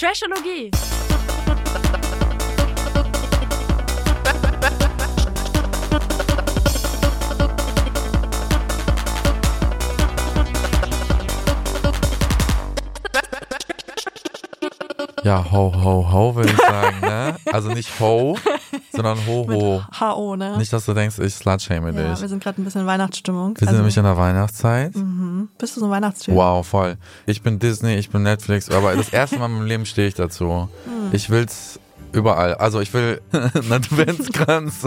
Trashologie. Ja, ho, ho, ho, würde ich sagen, ne? Also nicht ho, sondern ho, ho. Ne? Nicht, dass du denkst, ich slutshame ja, dich. wir sind gerade ein bisschen in Weihnachtsstimmung. Wir sind Also, nämlich in der Weihnachtszeit. bist du so ein Weihnachtstyp? Wow, voll. Ich bin Disney, ich bin Netflix, aber das erste Mal in meinem Leben stehe ich dazu. Hm. Ich will's überall. Also ich will einen Adventskranz,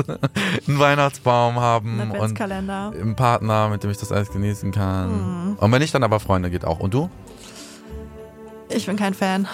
einen Weihnachtsbaum haben Ein und einen Partner, mit dem ich das alles genießen kann. Hm. Und wenn nicht, dann aber Freunde geht auch. Und du? Ich bin kein Fan.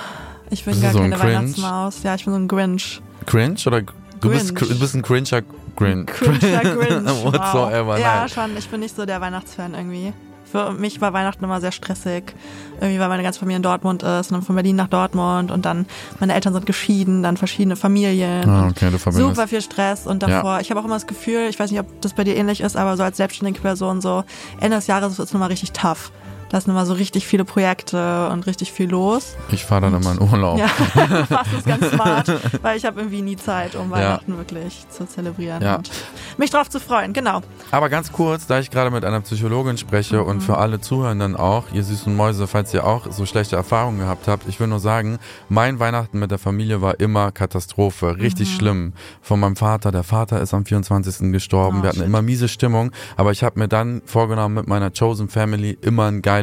Ich bin Bist gar so ein keine? Weihnachtsmaus. Ja, ich bin so ein Grinch. Cringe oder du bist, du bist ein Cringer Grinch. Cringer Grinch. Whatsoever. wow. Ja, schon. Ich bin nicht so der Weihnachtsfan irgendwie. Für mich war Weihnachten immer sehr stressig. Irgendwie, weil meine ganze Familie in Dortmund ist und dann von Berlin nach Dortmund und dann meine Eltern sind geschieden, dann verschiedene Familien. Ah, okay, du verbindest. Super viel Stress und davor, ich habe auch immer das Gefühl, ich weiß nicht, ob das bei dir ähnlich ist, aber so als selbstständige Person so Ende des Jahres wird es nochmal richtig tough. Da sind immer so richtig viele Projekte und richtig viel los. Ich fahre dann immer in Urlaub. Ja, das ist ganz smart, weil ich habe irgendwie nie Zeit, um Weihnachten wirklich zu zelebrieren Ja. und mich drauf zu freuen. Genau. Aber ganz kurz, da ich gerade mit einer Psychologin spreche Mhm. und für alle Zuhörenden auch, ihr süßen Mäuse, falls ihr auch so schlechte Erfahrungen gehabt habt, ich will nur sagen, mein Weihnachten mit der Familie war immer Katastrophe, richtig Mhm. schlimm. Von meinem Vater, der Vater ist am 24. gestorben, Oh, wir hatten shit. immer miese Stimmung, aber ich habe mir dann vorgenommen, mit meiner Chosen Family immer ein geiles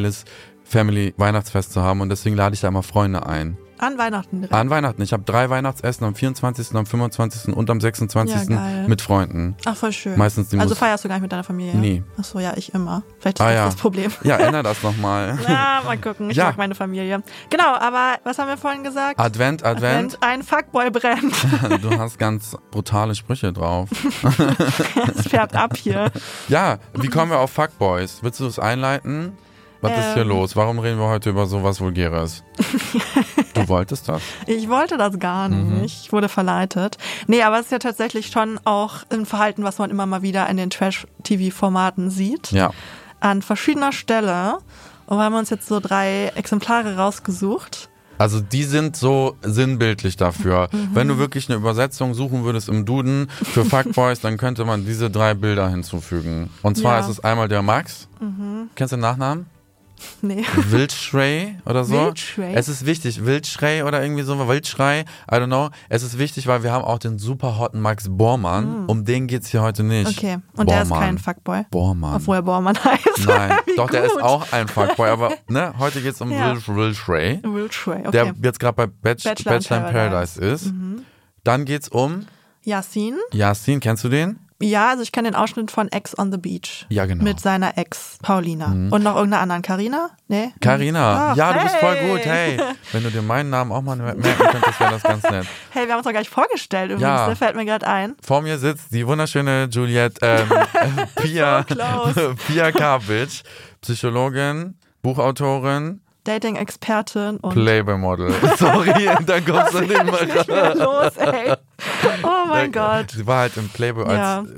Family Weihnachtsfest zu haben und deswegen lade ich da immer Freunde ein. An Weihnachten direkt. An Weihnachten. Ich habe drei Weihnachtsessen am 24., am 25. und am 26. Ja, mit Freunden. Ach, voll schön. Meistens die also Mus- feierst du gar nicht mit deiner Familie? Nie. Ach so, ja, ich immer. Vielleicht ist Ah, das ja. das Problem. Ja, ändere das nochmal. Ja, mal gucken. Ich Ja. mag meine Familie. Genau, aber was haben wir vorhin gesagt? Advent, Advent. Ein Fuckboy brennt. Du hast ganz brutale Sprüche drauf. Es färbt ab hier. Ja, wie kommen wir auf Fuckboys? Willst du es einleiten? Was ist hier Ähm. los? Warum reden wir heute über sowas Vulgäres? Du wolltest das? Ich wollte das gar Mhm. nicht. Ich wurde verleitet. Nee, aber es ist ja tatsächlich schon auch ein Verhalten, was man immer mal wieder in den Trash-TV-Formaten sieht. Ja. An verschiedener Stelle. Und wir haben uns jetzt so drei Exemplare rausgesucht. Also die sind so sinnbildlich dafür. Mhm. Wenn du wirklich eine Übersetzung suchen würdest im Duden für Fuckboys, dann könnte man diese drei Bilder hinzufügen. Und zwar Ja. ist es einmal der Max. Mhm. Kennst du den Nachnamen? Nee. Wildschrei oder so. Wildschrei? Es ist wichtig, Wildschrei oder irgendwie so, Wildschrei, I don't know. Es ist wichtig, weil wir haben auch den super hotten Max Bormann. Um den geht's hier heute nicht. Okay. Und der ist Bormann. kein Fuckboy. Bormann. Obwohl er Bormann heißt. Nein, doch, der ist gut. auch ein Fuckboy, aber ne, heute geht's um Ja. Wild Wildschrei, Wildschrei, okay. der jetzt gerade bei Bach Bachelor Bachelor, in in Paradise, ist. Dann geht's um Yasin. Yasin, kennst du den? Ja, also ich kenne den Ausschnitt von Ex on the Beach. Ja, genau. Mit seiner Ex, Paulina. Und noch irgendeiner anderen. Carina? Nee? Carina. Ach, ja, du bist voll hey. gut. Hey, wenn du dir meinen Namen auch mal merken könntest, wäre das ganz nett. Hey, wir haben uns doch gar nicht vorgestellt übrigens. Ja. Der fällt mir gerade ein. Vor mir sitzt die wunderschöne Juliette ähm, äh, Pia. Pia Karpitsch, Psychologin, Buchautorin, Dating-Expertin und Playboy-Model. Sorry, dann kommst du nicht was ist mehr los, ey? Oh mein Ja, Gott. Sie war halt im Playboy Ja. als.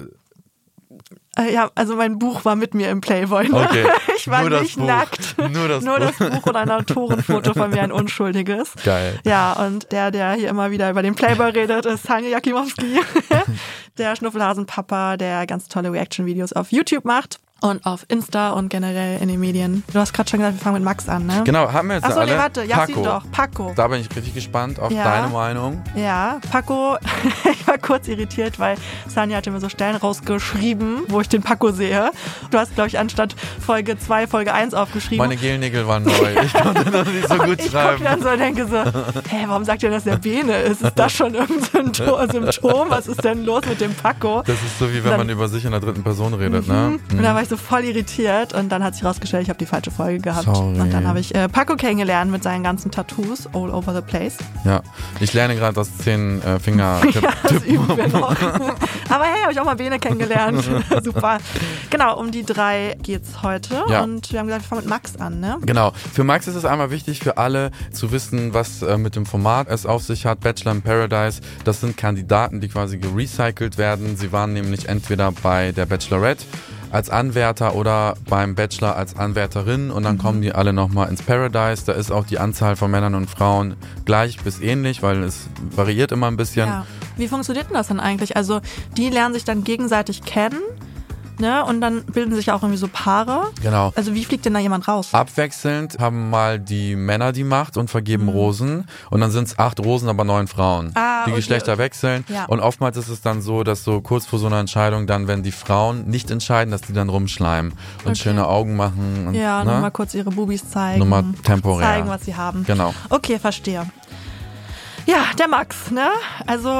Äh, Ja, also mein Buch war mit mir im Playboy. Ne? Okay. Ich war Nur nicht nackt. Nur das Nur Buch. das Buch und ein Autorenfoto von mir, ein unschuldiges. Geil. Ja, und der, der hier immer wieder über den Playboy redet, ist Hanya Jakimowski. der Schnuffelhasen-Papa, der ganz tolle Reaction-Videos auf YouTube macht. Und auf Insta und generell in den Medien. Du hast gerade schon gesagt, wir fangen mit Max an, ne? Genau, haben wir jetzt Achso, alle. nee, warte, Yasin Paco. doch. Paco. Da bin ich richtig gespannt auf Ja. deine Meinung. Ja, Paco, ich war kurz irritiert, weil Sanja hatte mir so Stellen rausgeschrieben, wo ich den Paco sehe. Du hast, glaube ich, anstatt Folge 2, Folge 1 aufgeschrieben. Meine Gelnägel waren neu. Ich konnte das nicht so gut ich schreiben. dann so und denke so, hä, warum sagt ihr, dass der Bene ist? Ist das schon irgendein Symptom? Symptom? Was ist denn los mit dem Paco? Das ist so wie wenn Dann- man über sich in der dritten Person redet, ne? Und da war ich so voll irritiert und dann hat sich rausgestellt, ich habe die falsche Folge gehabt. Sorry. Und dann habe ich äh, Paco kennengelernt mit seinen ganzen Tattoos all over the place. Ja. Ich lerne gerade das zehn äh, Finger Ja, das üben wir noch. Aber hey, habe ich auch mal Bene kennengelernt. Super. Genau, um die drei geht's heute. Ja. Und wir haben gesagt, wir fangen mit Max an, ne? Genau. Für Max ist es einmal wichtig, für alle zu wissen, was äh, mit dem Format es auf sich hat. Bachelor in Paradise, das sind Kandidaten, die quasi gerecycelt werden. Sie waren nämlich entweder bei der Bachelorette als Anwärter oder beim Bachelor als Anwärterin und dann kommen die alle nochmal ins Paradise. Da ist auch die Anzahl von Männern und Frauen gleich bis ähnlich, weil es variiert immer ein bisschen. Ja. Wie funktioniert denn das dann eigentlich? Also, die lernen sich dann gegenseitig kennen, ne? Und dann bilden sich auch irgendwie so Paare. Genau. Also, wie fliegt denn da jemand raus? Abwechselnd haben mal die Männer die Macht und vergeben Rosen. Und dann sind es acht Rosen, aber neun Frauen. Mhm. Ah, die okay, Geschlechter okay. wechseln. Ja. Und oftmals ist es dann so, dass so kurz vor so einer Entscheidung dann, wenn die Frauen nicht entscheiden, dass die dann rumschleimen und Okay. schöne Augen machen. Und, Ja, ne? nur mal kurz ihre Bubis zeigen. Nur mal temporär. Zeigen, was sie haben. Genau. Okay, verstehe. Ja, der Max, ne? Also,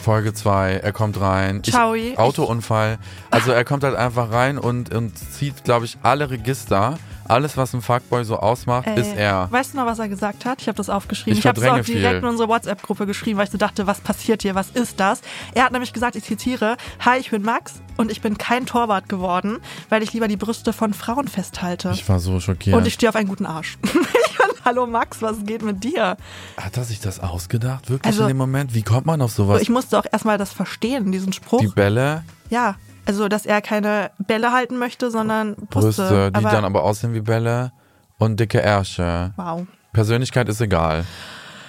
Folge 2, er kommt rein. Ciao. Ich- Autounfall. Also er kommt halt einfach rein und, und zieht, glaube ich, alle Register. Alles, was ein Fuckboy so ausmacht, ey, ist er. Weißt du noch, was er gesagt hat? Ich habe das aufgeschrieben. Ich Ich, habe es auch direkt viel. in unsere WhatsApp-Gruppe geschrieben, weil ich so dachte, was passiert hier? Was ist das? Er hat nämlich gesagt, ich zitiere, Hi, ich bin Max und ich bin kein Torwart geworden, weil ich lieber die Brüste von Frauen festhalte. Ich war so schockiert. und ich stehe auf einen guten Arsch. ich hallo Max, was geht mit dir? Hat er sich das ausgedacht? Wirklich Also- in dem Moment? Wie kommt man auf sowas? Ich musste auch erstmal das verstehen, diesen Spruch. die Bälle, Ja, also dass er keine Bälle halten möchte, sondern Brüste. Brüste, die aber, dann aber aussehen wie Bälle und dicke Ärsche. Wow. Persönlichkeit ist egal.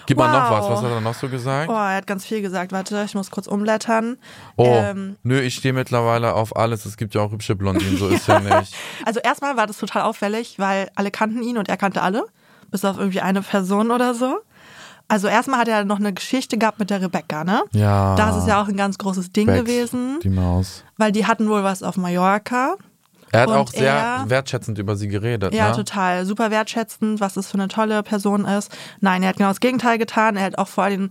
Gib mal noch Wow. was. Was hat er noch so gesagt? Oh, er hat ganz viel gesagt. Warte, ich muss kurz umblättern. Oh, Ähm, nö, ich stehe mittlerweile auf alles. Es gibt ja auch hübsche Blondinen, so ist ja nicht. Also erstmal war das total auffällig, weil alle kannten ihn und er kannte alle, bis auf irgendwie eine Person oder so. Also erstmal hat er noch eine Geschichte gehabt mit der Rebecca, ne? Ja. Das ist ja auch ein ganz großes Ding Bex, gewesen, Die Maus. weil die hatten wohl was auf Mallorca. Er hat auch sehr er- wertschätzend über sie geredet, Ja, ne? total. Super wertschätzend, was das für eine tolle Person ist. Nein, er hat genau das Gegenteil getan. Er hat auch vor allem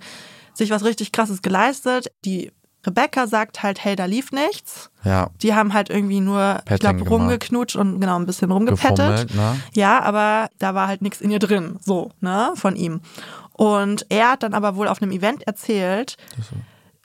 sich was richtig krasses geleistet. Die Rebecca sagt halt, hey, da lief nichts. Ja, Die haben halt irgendwie nur, ich Petting glaube, gemacht. rumgeknutscht und genau ein bisschen rumgepettet. ne? Ja, aber da war halt nichts in ihr drin, so, ne, von ihm. Und er hat dann aber wohl auf einem Event erzählt,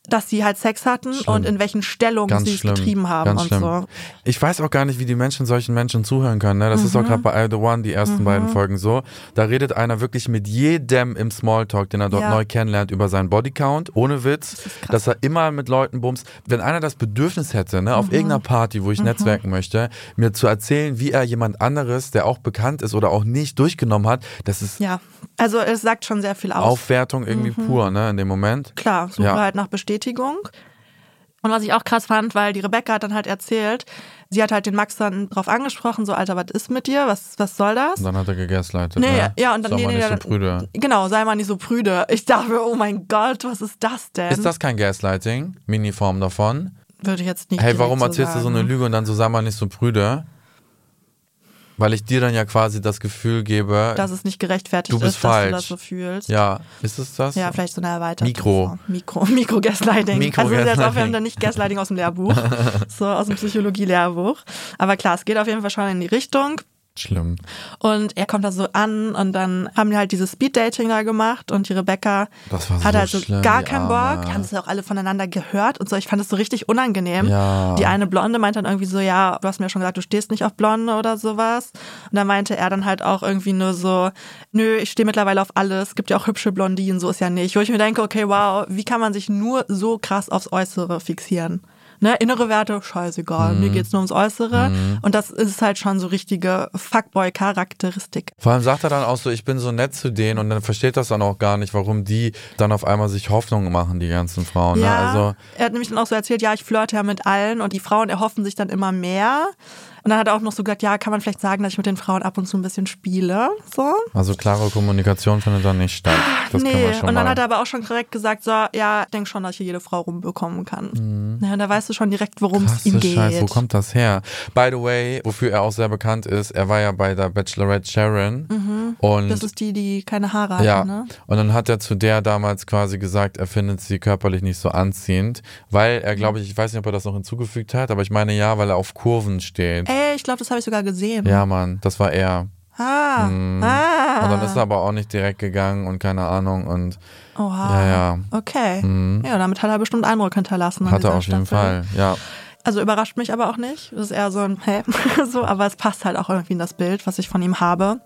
dass sie halt Sex hatten Schlimm. und in welchen Stellungen Ganz sie es schlimm. getrieben haben Ganz und schlimm. so. Ich weiß auch gar nicht, wie die Menschen solchen Menschen zuhören können. Ne? Das ist auch Mhm. gerade bei I The One, die ersten beiden Folgen so. Da redet einer wirklich mit jedem im Smalltalk, den er dort Ja. neu kennenlernt, über seinen Bodycount, ohne Witz, krass. dass er immer mit Leuten bumst. Wenn einer das Bedürfnis hätte, ne, Mhm. auf irgendeiner Party, wo ich netzwerken möchte, mir zu erzählen, wie er jemand anderes, der auch bekannt ist oder auch nicht durchgenommen hat, das ist Ja, also es sagt schon sehr viel aus. Aufwertung irgendwie pur, ne, in dem Moment. Klar, suche Ja. halt nach Bestätigung. Und was ich auch krass fand, weil die Rebecca hat dann halt erzählt, sie hat halt den Max dann drauf angesprochen, so, Alter, was ist mit dir? Was, was soll das? Und dann hat er gegaslightet. Nee, ne? ja, und dann Sag nee, mal nee, nicht so prüde. Genau, sei mal nicht so prüde. Ich dachte oh mein Gott, was ist das denn? Ist das kein Gaslighting? Miniform davon? Würde ich jetzt nicht Hey, warum so erzählst du so sagen. eine Lüge und dann so sei mal nicht so prüde? Weil ich dir dann ja quasi das Gefühl gebe, Dass es nicht gerechtfertigt Du bist ist, dass falsch. du das so fühlst. ja, ist es das? Ja, vielleicht so eine erweiterte Mikro. Form. Mikro. Mikro-Gaslighting. Mikro- also jetzt auf jeden Gaslighting. Fall nicht Gaslighting aus dem Lehrbuch, so aus dem Psychologie-Lehrbuch. Aber klar, es geht auf jeden Fall schon in die Richtung. Schlimm. Und er kommt da so an und dann haben die halt dieses Speed-Dating da gemacht und die Rebecca Das hat so halt so schlimm, gar keinen. Bock. Die haben es ja auch alle voneinander gehört und so. Ich fand es so richtig unangenehm. Ja. Die eine Blonde meinte dann irgendwie so, ja, du hast mir ja schon gesagt, du stehst nicht auf Blonde oder sowas. Und dann meinte er dann halt auch irgendwie nur so, nö, ich stehe mittlerweile auf alles. Es gibt ja auch hübsche Blondinen, so ist ja nicht. Wo ich mir denke, okay, wow, wie kann man sich nur so krass aufs Äußere fixieren? Ne, innere Werte, scheißegal. Mhm. Mir geht's nur ums Äußere. Und das ist halt schon so richtige Fuckboy-Charakteristik. Vor allem sagt er dann auch so, ich bin so nett zu denen und dann versteht das dann auch gar nicht, warum die dann auf einmal sich Hoffnung machen, die ganzen Frauen. Ne? Ja, Also er hat nämlich dann auch so erzählt, ja, ich flirte ja mit allen und die Frauen erhoffen sich dann immer mehr. Und dann hat er auch noch so gesagt, ja, kann man vielleicht sagen, dass ich mit den Frauen ab und zu ein bisschen spiele. So. Also klare Kommunikation findet dann nicht statt. Das nee, und dann mal. hat er aber auch schon direkt gesagt, so, ja, ich denke schon, dass ich hier jede Frau rumbekommen kann. Ja, und da weißt du schon direkt, worum es ihm Mhm. Geht. Scheiße, wo kommt das her? By the way, wofür er auch sehr bekannt ist, er war ja bei der Bachelorette Sharon und Mhm. das ist die, die keine Haare hat, ja, ne? und dann hat er zu der damals quasi gesagt, er findet sie körperlich nicht so anziehend, weil er, glaube ich, ich weiß nicht, ob er das noch hinzugefügt hat, aber ich meine ja, weil er auf Kurven steht. Ey, ich glaube, das habe ich sogar gesehen. Ja, Mann, das war er. Ah, ah. Und dann ist er aber auch nicht direkt gegangen und keine Ahnung und Oha. ja, ja, Okay. Ja, damit hat er bestimmt Eindruck hinterlassen. hat er auf jeden Staffel. Fall, ja. Also überrascht mich aber auch nicht. Das ist eher so ein Hä? so, aber es passt halt auch irgendwie in das Bild, was ich von ihm habe.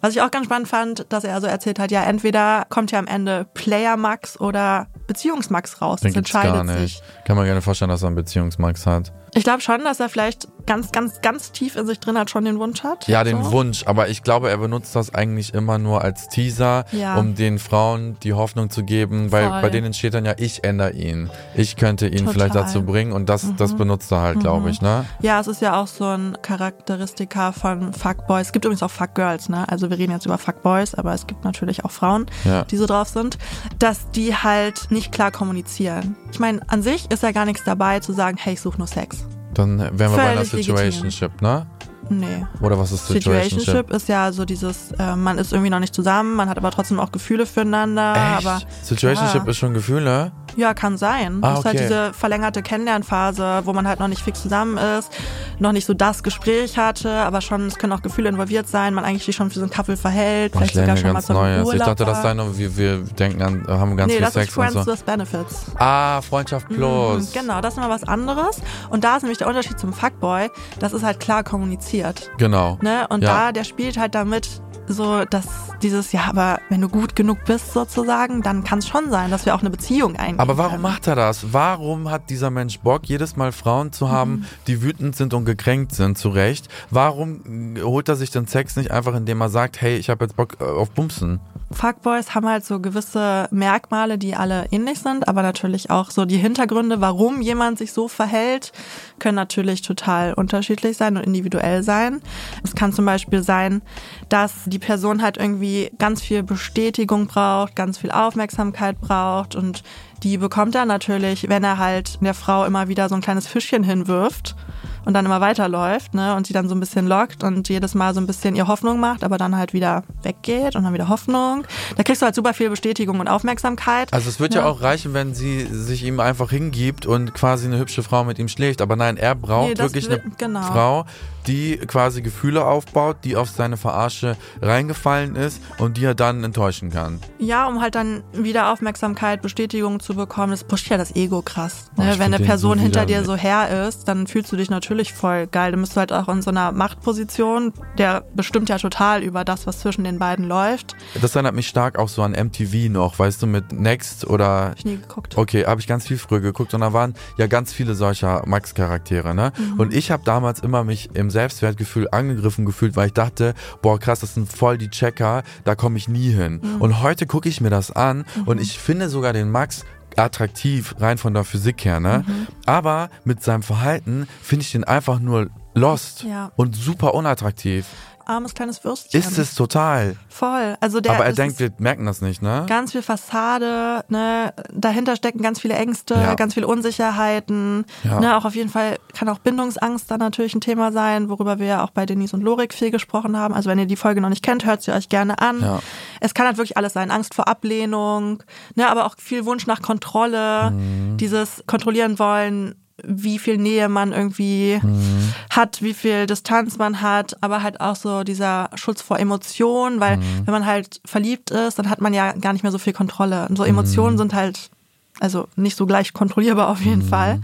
Was ich auch ganz spannend fand, dass er so erzählt hat, ja, entweder kommt ja am Ende Player Max oder Beziehungsmax raus. Den Das entscheidet gar nicht. sich. Kann man gerne vorstellen, dass er einen Beziehungsmax hat. Ich glaube schon, dass er vielleicht ganz, ganz, ganz tief in sich drin hat schon den Wunsch hat. Ja, den so. Wunsch, aber ich glaube, er benutzt das eigentlich immer nur als Teaser, Ja. um den Frauen die Hoffnung zu geben, weil Voll. bei denen steht dann ja, ich ändere ihn. Ich könnte ihn Total. vielleicht dazu bringen und das, das benutzt er halt, glaube ich, ne? Ja, es ist ja auch so ein Charakteristika von Fuckboys. Es gibt übrigens auch Fuckgirls, ne? Also wir reden jetzt über Fuckboys, aber es gibt natürlich auch Frauen, Ja. die so drauf sind, dass die halt nicht klar kommunizieren. Ich meine, an sich ist ja gar nichts dabei zu sagen, hey, ich suche nur Sex. Dann wären wir bei einer Völlig legitim. Situationship, ne? Nee. Oder was ist Situationship? Situationship ist ja so dieses, äh, man ist irgendwie noch nicht zusammen, man hat aber trotzdem auch Gefühle füreinander. Echt? Aber Situationship klar. ist schon Gefühle? Ja, kann sein. Ah, das ist halt okay. diese verlängerte Kennenlernphase, wo man halt noch nicht fix zusammen ist, noch nicht so das Gespräch hatte, aber schon, es können auch Gefühle involviert sein, man eigentlich sich schon für so einen Couple verhält, Boah, vielleicht sogar schon mal zum Neues. Ich dachte, das sei nur, wir, wir denken an, haben ganz Nee, viel das Sex ist Friends und so. with Benefits. Ah, Freundschaft Plus. Genau, das ist mal was anderes. Und da ist nämlich der Unterschied zum Fuckboy, das ist halt klar kommuniziert. Genau. Ne? Und Ja. da, der spielt halt damit so, dass dieses, ja, aber wenn du gut genug bist sozusagen, dann kann es schon sein, dass wir auch eine Beziehung eingehen Aber warum können. macht er das? Warum hat dieser Mensch Bock, jedes Mal Frauen zu haben, Mhm. die wütend sind und gekränkt sind, zu Recht? Warum holt er sich den Sex nicht einfach, indem er sagt, hey, ich habe jetzt Bock äh, auf Bumsen? Fuckboys haben halt so gewisse Merkmale, die alle ähnlich sind, aber natürlich auch so die Hintergründe, warum jemand sich so verhält, können natürlich total unterschiedlich sein und individuell sein. Es kann zum Beispiel sein, dass die Person halt irgendwie ganz viel Bestätigung braucht, ganz viel Aufmerksamkeit braucht und die bekommt er natürlich, wenn er halt der Frau immer wieder so ein kleines Fischchen hinwirft und dann immer weiterläuft, ne, und sie dann so ein bisschen lockt und jedes Mal so ein bisschen ihr Hoffnung macht, aber dann halt wieder weggeht und dann wieder Hoffnung. Da kriegst du halt super viel Bestätigung und Aufmerksamkeit. Also es wird ja. auch reichen, wenn sie sich ihm einfach hingibt und quasi eine hübsche Frau mit ihm schläft. Aber nein, er braucht Nee, wirklich will- eine genau. Frau, die quasi Gefühle aufbaut, die auf seine Verarsche reingefallen ist und die er dann enttäuschen kann. Ja, um halt dann wieder Aufmerksamkeit, Bestätigung zu bekommen. Das pusht ja das Ego krass. Oh, Ne? ich Wenn eine Person so hinter dir so her ist, dann fühlst du dich natürlich voll geil. Dann bist du halt auch in so einer Machtposition. Der bestimmt ja total über das, was zwischen den beiden läuft. Das erinnert mich stark auch so an MTV noch, weißt du, mit Next oder Hab ich nie geguckt. Okay, habe ich ganz viel früher geguckt und da waren ja ganz viele solcher Max-Charaktere, ne? Mhm. Und ich habe damals immer mich im Selbstwertgefühl angegriffen gefühlt, weil ich dachte, boah krass, das sind voll die Checker, da komme ich nie hin. Mhm. Und heute gucke ich mir das an und ich finde sogar den Max attraktiv, rein von der Physik her, ne? Mhm. Aber mit seinem Verhalten finde ich den einfach nur lost Ja. und super unattraktiv. Armes kleines Würstchen. Ist es total. Voll. Also der Aber er denkt, wir merken das nicht, ne? ganz viel Fassade, ne? Dahinter stecken ganz viele Ängste, Ja. ganz viele Unsicherheiten. Ja. Ne? Auch auf jeden Fall kann auch Bindungsangst da natürlich ein Thema sein, worüber wir ja auch bei Denise und Lorik viel gesprochen haben. Also wenn ihr die Folge noch nicht kennt, hört sie euch gerne an. Ja. Es kann halt wirklich alles sein. Angst vor Ablehnung, ne? aber auch viel Wunsch nach Kontrolle, Mhm. dieses kontrollieren wollen, wie viel Nähe man irgendwie Mhm. hat, wie viel Distanz man hat, aber halt auch so dieser Schutz vor Emotionen, weil Mhm. wenn man halt verliebt ist, dann hat man ja gar nicht mehr so viel Kontrolle. Und so Mhm. Emotionen sind halt also nicht so gleich kontrollierbar auf jeden Fall.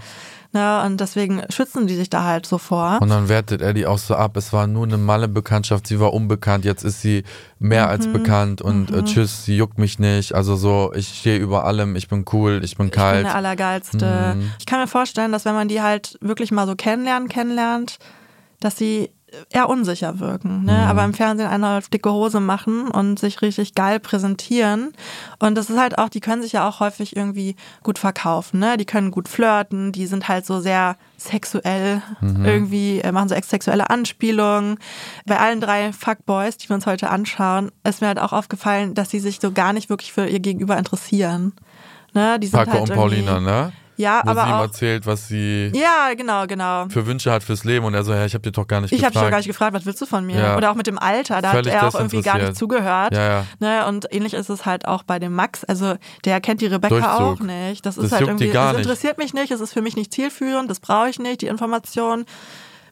Ne, und deswegen schützen die sich da halt so vor. Und dann wertet er die auch so ab. Es war nur eine Malle-Bekanntschaft, sie war unbekannt, jetzt ist sie mehr Mhm. als bekannt und äh, tschüss, sie juckt mich nicht. Also so, ich stehe über allem, ich bin cool, ich bin Ich bin kalt. der Allergeilste. Mhm. Ich kann mir vorstellen, dass wenn man die halt wirklich mal so kennenlernt, kennenlernt, dass sie eher unsicher wirken, ne? Mhm. aber im Fernsehen eine dicke Hose machen und sich richtig geil präsentieren. Und das ist halt auch, die können sich ja auch häufig irgendwie gut verkaufen, ne? Die können gut flirten, die sind halt so sehr sexuell, Mhm. irgendwie äh, machen so ex- sexuelle Anspielungen. Bei allen drei Fuckboys, die wir uns heute anschauen, ist mir halt auch aufgefallen, dass sie sich so gar nicht wirklich für ihr Gegenüber interessieren. Ne? Die sind Paco halt und Paulina, ne? Ja, Wo aber sie ihm auch. erzählt, was sie Ja, genau, genau. für Wünsche hat fürs Leben und er so, ja, ich habe dir doch gar nicht Ich habe dich gefragt. doch gar nicht gefragt, was willst du von mir? Ja. Oder auch mit dem Alter, da Völlig hat er auch irgendwie gar nicht zugehört. Ja, ja. Ne? Und ähnlich ist es halt auch bei dem Max. Also der kennt die Rebecca Durchzug. auch nicht. Das ist Das halt juckt die irgendwie, das interessiert mich nicht, es ist für mich nicht zielführend, das brauche ich nicht, die Information.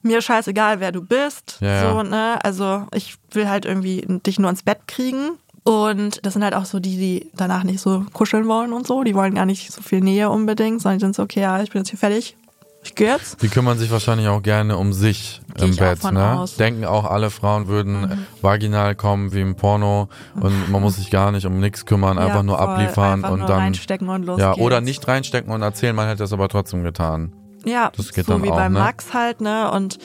Mir ist scheißegal, wer du bist. Ja. so, ne? Also ich will halt irgendwie dich nur ins Bett kriegen. Und das sind halt auch so die, die danach nicht so kuscheln wollen und so. Die wollen gar nicht so viel Nähe unbedingt, sondern die sind so, okay, ja, ich bin jetzt hier fertig. Ich gehe jetzt. Die kümmern sich wahrscheinlich auch gerne um sich Geh im Bett. Ne? aus. Mhm. Denken auch, alle Frauen würden vaginal kommen wie im Porno und man muss sich gar nicht um nichts kümmern, einfach Ja, nur voll. abliefern Einfach und nur dann. reinstecken und los ja, geht's. oder nicht reinstecken und erzählen, man hätte es aber trotzdem getan. Ja, Das geht so dann wie auch, bei ne? Max halt, ne? Und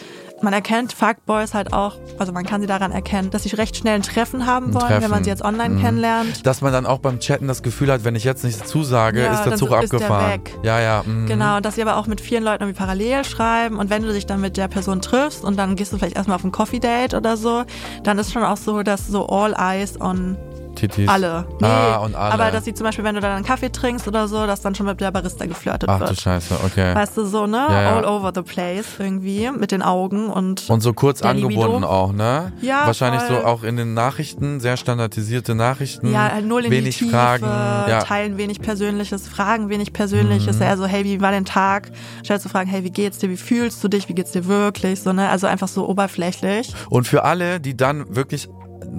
man erkennt Fuckboys halt auch, also man kann sie daran erkennen, dass sie recht schnell ein Treffen haben wollen, wenn Treffen. man sie jetzt online Mhm. kennenlernt. Dass man dann auch beim Chatten das Gefühl hat, wenn ich jetzt nichts zusage, Ja, ist der Zug ist der abgefahren. weg. Ja, ja. mhm. Genau, und dass sie aber auch mit vielen Leuten irgendwie parallel schreiben und wenn du dich dann mit der Person triffst und dann gehst du vielleicht erstmal auf ein Coffee-Date oder so, dann ist schon auch so, dass so all eyes on Titis. alle. Nee, Ah, und alle. aber dass sie zum Beispiel, wenn du dann einen Kaffee trinkst oder so, dass dann schon mit der Barista geflirtet Ach du wird. Scheiße, okay. Weißt du, so, ne? Ja, ja. All over the place irgendwie mit den Augen und Und so kurz angebunden Libido. auch, ne? Ja, Wahrscheinlich voll. so auch in den Nachrichten, sehr standardisierte Nachrichten. Ja, halt null in wenig die Tiefe, Fragen. Ja. teilen wenig Persönliches, fragen wenig Persönliches. Mhm. Eher so, hey, wie war dein Tag? Stellst du Fragen, hey, wie geht's dir? Wie fühlst du dich? Wie geht's dir wirklich? So, ne? Also einfach so oberflächlich. Und für alle, die dann wirklich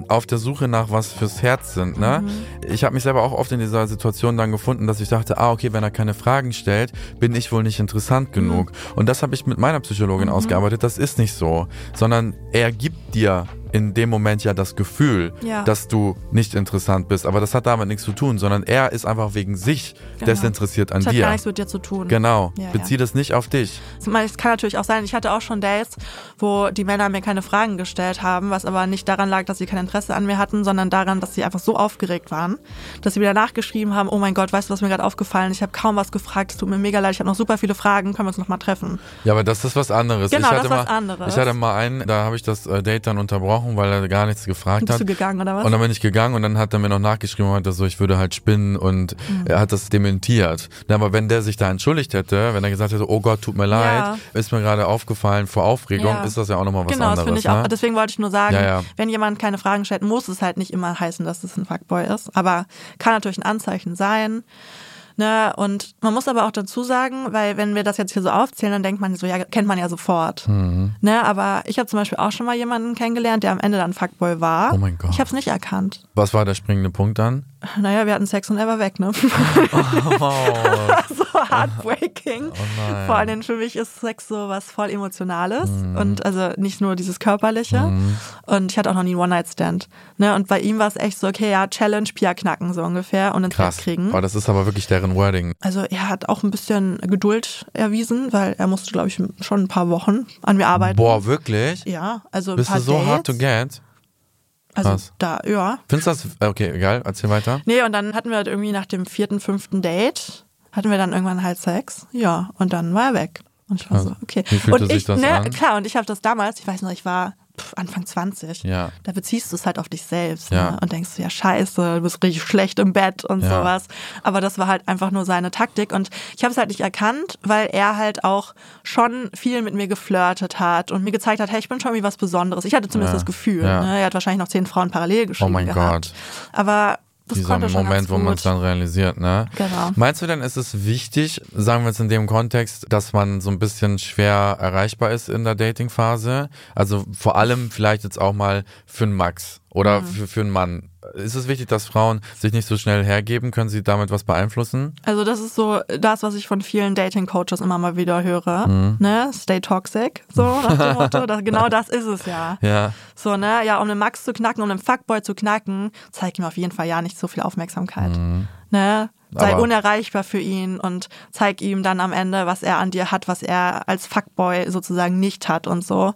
auf der Suche nach was fürs Herz sind, ne? Ich habe mich selber auch oft in dieser Situation dann gefunden, dass ich dachte, ah, okay, wenn er keine Fragen stellt, bin ich wohl nicht interessant genug. Und das habe ich mit meiner Psychologin ausgearbeitet. Das ist nicht so, sondern er gibt dir in dem Moment ja das Gefühl, Ja. dass du nicht interessant bist. Aber das hat damit nichts zu tun, sondern er ist einfach wegen sich Genau. desinteressiert an Das hat dir. gar nichts mit dir zu tun. Genau. Ja, ja. Bezieh das nicht auf dich. Es kann natürlich auch sein, ich hatte auch schon Dates, wo die Männer mir keine Fragen gestellt haben, was aber nicht daran lag, dass sie kein Interesse an mir hatten, sondern daran, dass sie einfach so aufgeregt waren, dass sie wieder nachgeschrieben haben, oh mein Gott, weißt du, was mir gerade aufgefallen ist? Ich habe kaum was gefragt, es tut mir mega leid, ich habe noch super viele Fragen, können wir uns noch mal treffen? Ja, aber das ist was anderes. Genau, ich das ist was anderes. Ich hatte mal einen, da habe ich das äh, Date dann unterbrochen, weil er gar nichts gefragt Bist hat. du gegangen oder was? Und dann bin ich gegangen und dann hat er mir noch nachgeschrieben und meinte so, ich würde halt spinnen und Mhm. er hat das dementiert. Na, aber wenn der sich da entschuldigt hätte, wenn er gesagt hätte, oh Gott, tut mir leid, ist mir gerade aufgefallen vor Aufregung, Ja. ist das ja auch nochmal was genau, das anderes. finde ich ne? auch. Deswegen wollte ich nur sagen, Ja, ja. wenn jemand keine Fragen stellt, muss es halt nicht immer heißen, dass es ein Fuckboy ist. Aber kann natürlich ein Anzeichen sein. Ne? Und man muss aber auch dazu sagen, weil wenn wir das jetzt hier so aufzählen, dann denkt man so, ja, kennt man ja sofort. Mhm. Ne? Aber ich habe zum Beispiel auch schon mal jemanden kennengelernt, der am Ende dann Fuckboy war. Oh mein Gott. Ich habe es nicht erkannt. Was war der springende Punkt dann? Naja, wir hatten Sex und er war weg, ne? Oh, so heartbreaking. Oh. Vor allem für mich ist Sex so was voll Emotionales Mhm. und also nicht nur dieses Körperliche. Und ich hatte auch noch nie einen One-Night-Stand. Ne? Und bei ihm war es echt so, okay, ja, Challenge, Pia knacken so ungefähr und ins krass. Bett kriegen. Oh, das ist aber wirklich deren Wording. Also er hat auch ein bisschen Geduld erwiesen, weil er musste, glaube ich, schon ein paar Wochen an mir arbeiten. Boah, wirklich? Ja, also ein Bist paar du so Dates. hard to get? Also krass. da, ja. Findest du das? Okay, egal, erzähl weiter. Nee, und dann hatten wir halt irgendwie nach dem vierten, fünften Date, hatten wir dann irgendwann halt Sex. Ja, und dann war er weg. Und ich war so, okay. Wie fühlte und sich ich, das ne, an? klar, und ich habe das damals, ich weiß noch, ich war Anfang 20. Ja. Da beziehst du es halt auf dich selbst Ja. ne? und denkst ja, scheiße, du bist richtig schlecht im Bett und Ja. sowas. Aber das war halt einfach nur seine Taktik und ich habe es halt nicht erkannt, weil er halt auch schon viel mit mir geflirtet hat und mir gezeigt hat, hey, ich bin schon wie was Besonderes. Ich hatte zumindest das Gefühl. Ne? Er hat wahrscheinlich noch zehn Frauen parallel geschrieben Oh mein gehabt. Gott. Aber das Dieser Moment, wo man es dann realisiert, ne? Genau. Meinst du denn, ist es wichtig, sagen wir jetzt in dem Kontext, dass man so ein bisschen schwer erreichbar ist in der Datingphase? Also vor allem vielleicht jetzt auch mal für einen Max oder Mhm. für, für einen Mann. Ist es wichtig, dass Frauen sich nicht so schnell hergeben? Können sie damit was beeinflussen? Also das ist so das, was ich von vielen Dating-Coaches immer mal wieder höre. Mhm. Ne? Stay toxic, so nach dem Motto. Das, genau das ist es ja. Ja. So, ne? Ja, um einen Max zu knacken, um einen Fuckboy zu knacken, zeig ihm auf jeden Fall ja nicht so viel Aufmerksamkeit. Ne? Sei Mhm. Aber- unerreichbar für ihn und zeig ihm dann am Ende, was er an dir hat, was er als Fuckboy sozusagen nicht hat und so.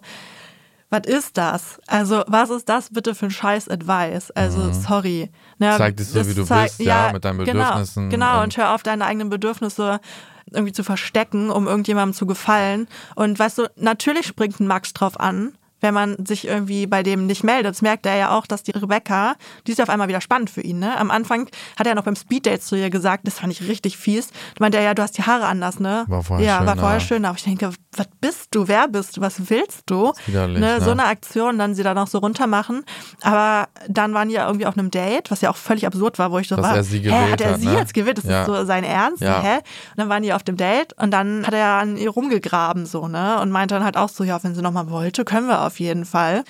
Was ist das? Also, was ist das bitte für ein scheiß Advice? Also, sorry. Ne, Zeig dich so, wie du zeigt- bist, ja, mit deinen Bedürfnissen Genau, genau und- und hör auf, deine eigenen Bedürfnisse irgendwie zu verstecken, um irgendjemandem zu gefallen. Und weißt du, natürlich springt ein Max drauf an, wenn man sich irgendwie bei dem nicht meldet. Das merkt er ja auch, dass die Rebecca, die ist ja auf einmal wieder spannend für ihn. Ne? Am Anfang hat er noch beim Speeddate zu ihr gesagt, das fand ich richtig fies. Da meinte er, ja, du hast die Haare anders, ne? War vorher ja, war schöner. vorher schön. Aber ich denke, was bist du? Wer bist du? Was willst du? widerlich, ne? So ne? eine Aktion, dann sie da noch so runter machen. Aber dann waren die ja irgendwie auf einem Date, was ja auch völlig absurd war, wo ich so Dass war, er sie hä, gewählt hat er hat, sie ne? jetzt gewählt? Das Ja. ist so sein Ernst? Ja. Hä? Und dann waren die auf dem Date und dann hat er an ihr rumgegraben so, ne? Und meinte dann halt auch so, ja, wenn sie nochmal wollte, können wir auf jeden Fall.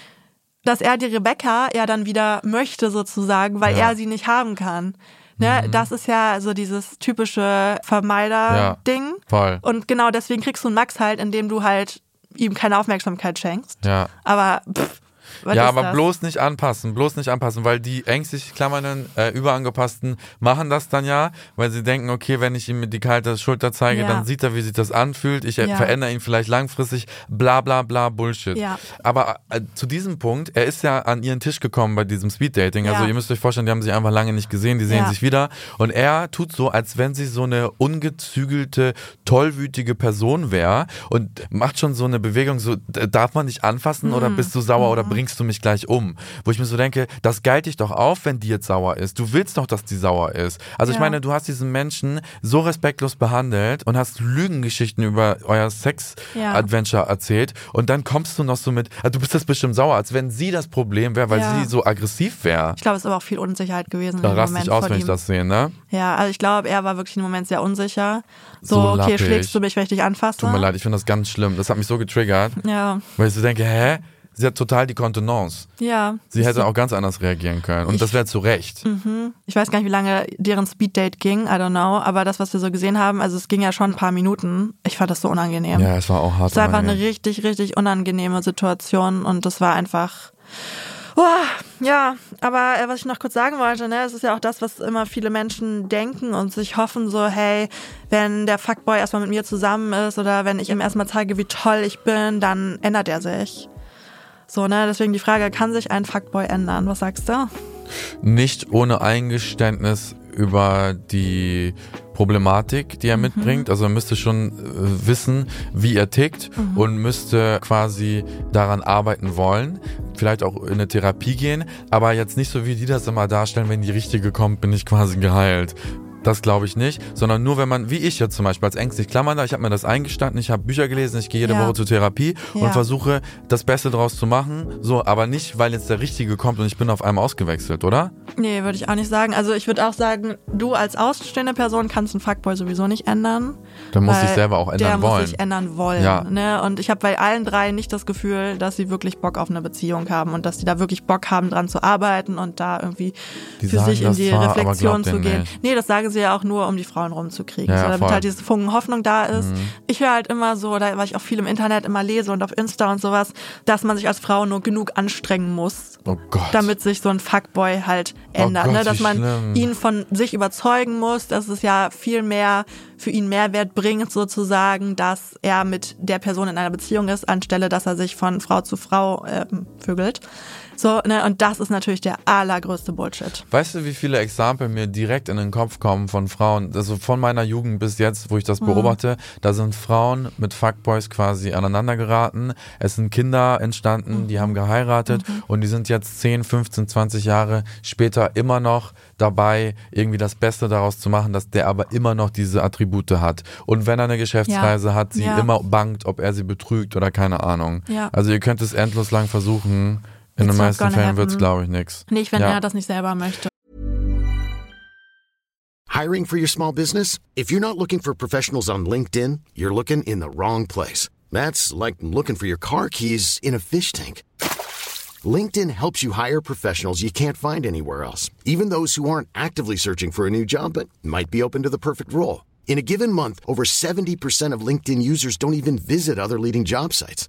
Dass er die Rebecca ja dann wieder möchte sozusagen, weil Ja. er sie nicht haben kann. Ne? Das ist ja so dieses typische Vermeider-Ding. Voll. Und genau deswegen kriegst du einen Max halt, indem du halt ihm keine Aufmerksamkeit schenkst. Ja. Aber pff, was ja, aber das? bloß nicht anpassen, bloß nicht anpassen, weil die ängstlich klammernden, äh, überangepassten machen das dann ja, weil sie denken, okay, wenn ich ihm die kalte Schulter zeige, Ja. dann sieht er, wie sich das anfühlt, ich äh, Ja. verändere ihn vielleicht langfristig, bla bla bla Bullshit. Ja. Aber äh, zu diesem Punkt, er ist ja an ihren Tisch gekommen bei diesem Speeddating, also ihr müsst euch vorstellen, die haben sich einfach lange nicht gesehen, die sehen sich wieder und er tut so, als wenn sie so eine ungezügelte, tollwütige Person wäre und macht schon so eine Bewegung, so d- darf man dich anfassen oder Mhm. bist du sauer oder bringst du mich gleich um? Wo ich mir so denke, das geilt dich doch auf, wenn die jetzt sauer ist. Du willst doch, dass die sauer ist. Also ich Ja. meine, du hast diesen Menschen so respektlos behandelt und hast Lügengeschichten über euer Ja. Sex-Adventure erzählt und dann kommst du noch so mit, also du bist jetzt bestimmt sauer, als wenn sie das Problem wäre, weil Ja. sie so aggressiv wäre. Ich glaube, es ist aber auch viel Unsicherheit gewesen. Da raste ich aus, wenn ich ihm. das sehe, ne? Ja, also ich glaube, er war wirklich im Moment sehr unsicher. So, So okay, schlägst du mich, wenn ich dich anfasse? Tut mir leid, ich finde das ganz schlimm. Das hat mich so getriggert, Ja, weil ich so denke, hä? Sie hat total die Kontenance. ja. Sie hätte auch ganz anders reagieren können. Und das wäre zu Recht. Ich weiß gar nicht, wie lange deren Speeddate ging, I don't know, aber das, was wir so gesehen haben, also es ging ja schon ein paar Minuten. Ich fand das so unangenehm. Ja, es war auch hart. es war einfach eine richtig, richtig unangenehme Situation und das war einfach. Boah, ja, aber äh, was ich noch kurz sagen wollte, ne, es ist ja auch das, was immer viele Menschen denken und sich hoffen, so, hey, wenn der Fuckboy erstmal mit mir zusammen ist oder wenn ich ihm erstmal zeige, wie toll ich bin, dann ändert er sich. So, ne, deswegen die Frage, kann sich ein Fuckboy ändern? Was sagst du? Nicht ohne Eingeständnis über die Problematik, die er mitbringt. Also er müsste schon äh, wissen, wie er tickt und müsste quasi daran arbeiten wollen. Vielleicht auch in eine Therapie gehen, aber jetzt nicht so, wie die das immer darstellen, wenn die richtige kommt, bin ich quasi geheilt. Das glaube ich nicht, sondern nur wenn man, wie ich jetzt zum Beispiel als ängstlich Klammernder, ich habe mir das eingestanden, ich habe Bücher gelesen, ich gehe jede Ja. Woche zur Therapie Ja. und versuche das Beste draus zu machen, so, aber nicht, weil jetzt der Richtige kommt und ich bin auf einmal ausgewechselt, oder? Nee, würde ich auch nicht sagen. Also ich würde auch sagen, du als ausstehende Person kannst einen Fuckboy sowieso nicht ändern. Dann muss ich selber auch ändern der wollen. muss sich ändern wollen. Ja. Ne? Und ich habe bei allen drei nicht das Gefühl, dass sie wirklich Bock auf eine Beziehung haben und dass die da wirklich Bock haben, dran zu arbeiten und da irgendwie Die für sagen sich in die aber Reflexion zu gehen. nicht. Nee, das sagen sie ja auch nur, um die Frauen rumzukriegen. Ja, so, damit voll. Mhm. halt dieses Funken Hoffnung da ist. Ich höre halt immer so, oder weil ich auch viel im Internet immer lese und auf Insta und sowas, dass man sich als Frau nur genug anstrengen muss, Oh damit sich so ein Fuckboy halt ändert. Gott, ne? Dass man schlimm. ihn von sich überzeugen muss, dass es ja viel mehr für ihn Mehrwert bringt, sozusagen, dass er mit der Person in einer Beziehung ist, anstelle dass er sich von Frau zu Frau ähm, vögelt. So, ne? Und das ist natürlich der allergrößte Bullshit. Weißt du, wie viele Exempel mir direkt in den Kopf kommen von Frauen, also von meiner Jugend bis jetzt, wo ich Mhm. das beobachte, da sind Frauen mit Fuckboys quasi aneinander geraten, es sind Kinder entstanden, Mhm. die haben geheiratet und die sind jetzt 10, 15, 20 Jahre später immer noch dabei, irgendwie das Beste daraus zu machen, dass der aber immer noch diese Attribute hat. Und wenn er eine Geschäftsreise Ja. hat, sie Ja. immer bangt, ob er sie betrügt oder keine Ahnung. Ja. Also ihr könnt es endlos lang versuchen. In den meisten Fällen wird's, happen. glaube ich, nix. Nicht, wenn Ja. er das nicht selber möchte. Hiring for your small business? If you're not looking for professionals on LinkedIn, you're looking in the wrong place. That's like looking for your car keys in a fish tank. LinkedIn helps you hire professionals you can't find anywhere else, even those who aren't actively searching for a new job but might be open to the perfect role. In a given month, over 70% of LinkedIn users don't even visit other leading job sites.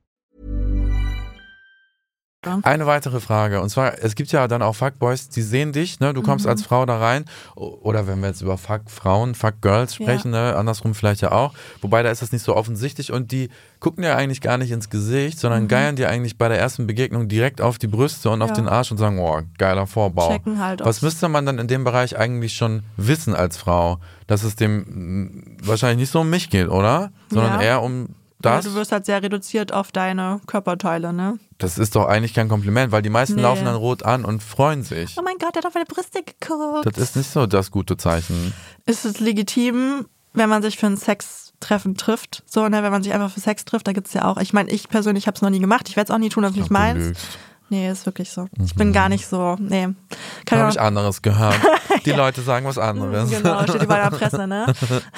Eine weitere Frage. Und zwar, es gibt ja dann auch Fuckboys, die sehen dich, ne? Du kommst Mhm. als Frau da rein. Oder wenn wir jetzt über Fuck-Frauen, Fuck-Girls sprechen, ne? Andersrum vielleicht ja auch. Wobei da ist das nicht so offensichtlich und die gucken dir eigentlich gar nicht ins Gesicht, sondern geiern dir eigentlich bei der ersten Begegnung direkt auf die Brüste und auf Mhm. Ja. den Arsch und sagen, oh, geiler Vorbau. Checken halt, Was müsste man dann in dem Bereich eigentlich schon wissen als Frau? Dass es dem wahrscheinlich nicht so um mich geht, oder? Sondern Ja. eher um das. Ja, du wirst halt sehr reduziert auf deine Körperteile, ne? Das ist doch eigentlich kein Kompliment, weil die meisten Nee. laufen dann rot an und freuen sich. Oh mein Gott, der hat auf meine Brüste geguckt. Das ist nicht so das gute Zeichen. ist es legitim, wenn man sich für ein Sextreffen trifft? So, ne, wenn man sich einfach für Sex trifft, da gibt's ja auch. Ich meine, ich persönlich habe es noch nie gemacht. Ich werde es auch nie tun, das ist nicht meins. lügst. Nee, ist wirklich so. Ich bin gar nicht so. Nee. Da habe ich anderes gehört. Die Leute sagen was anderes. Genau, steht überall in der Presse, ne?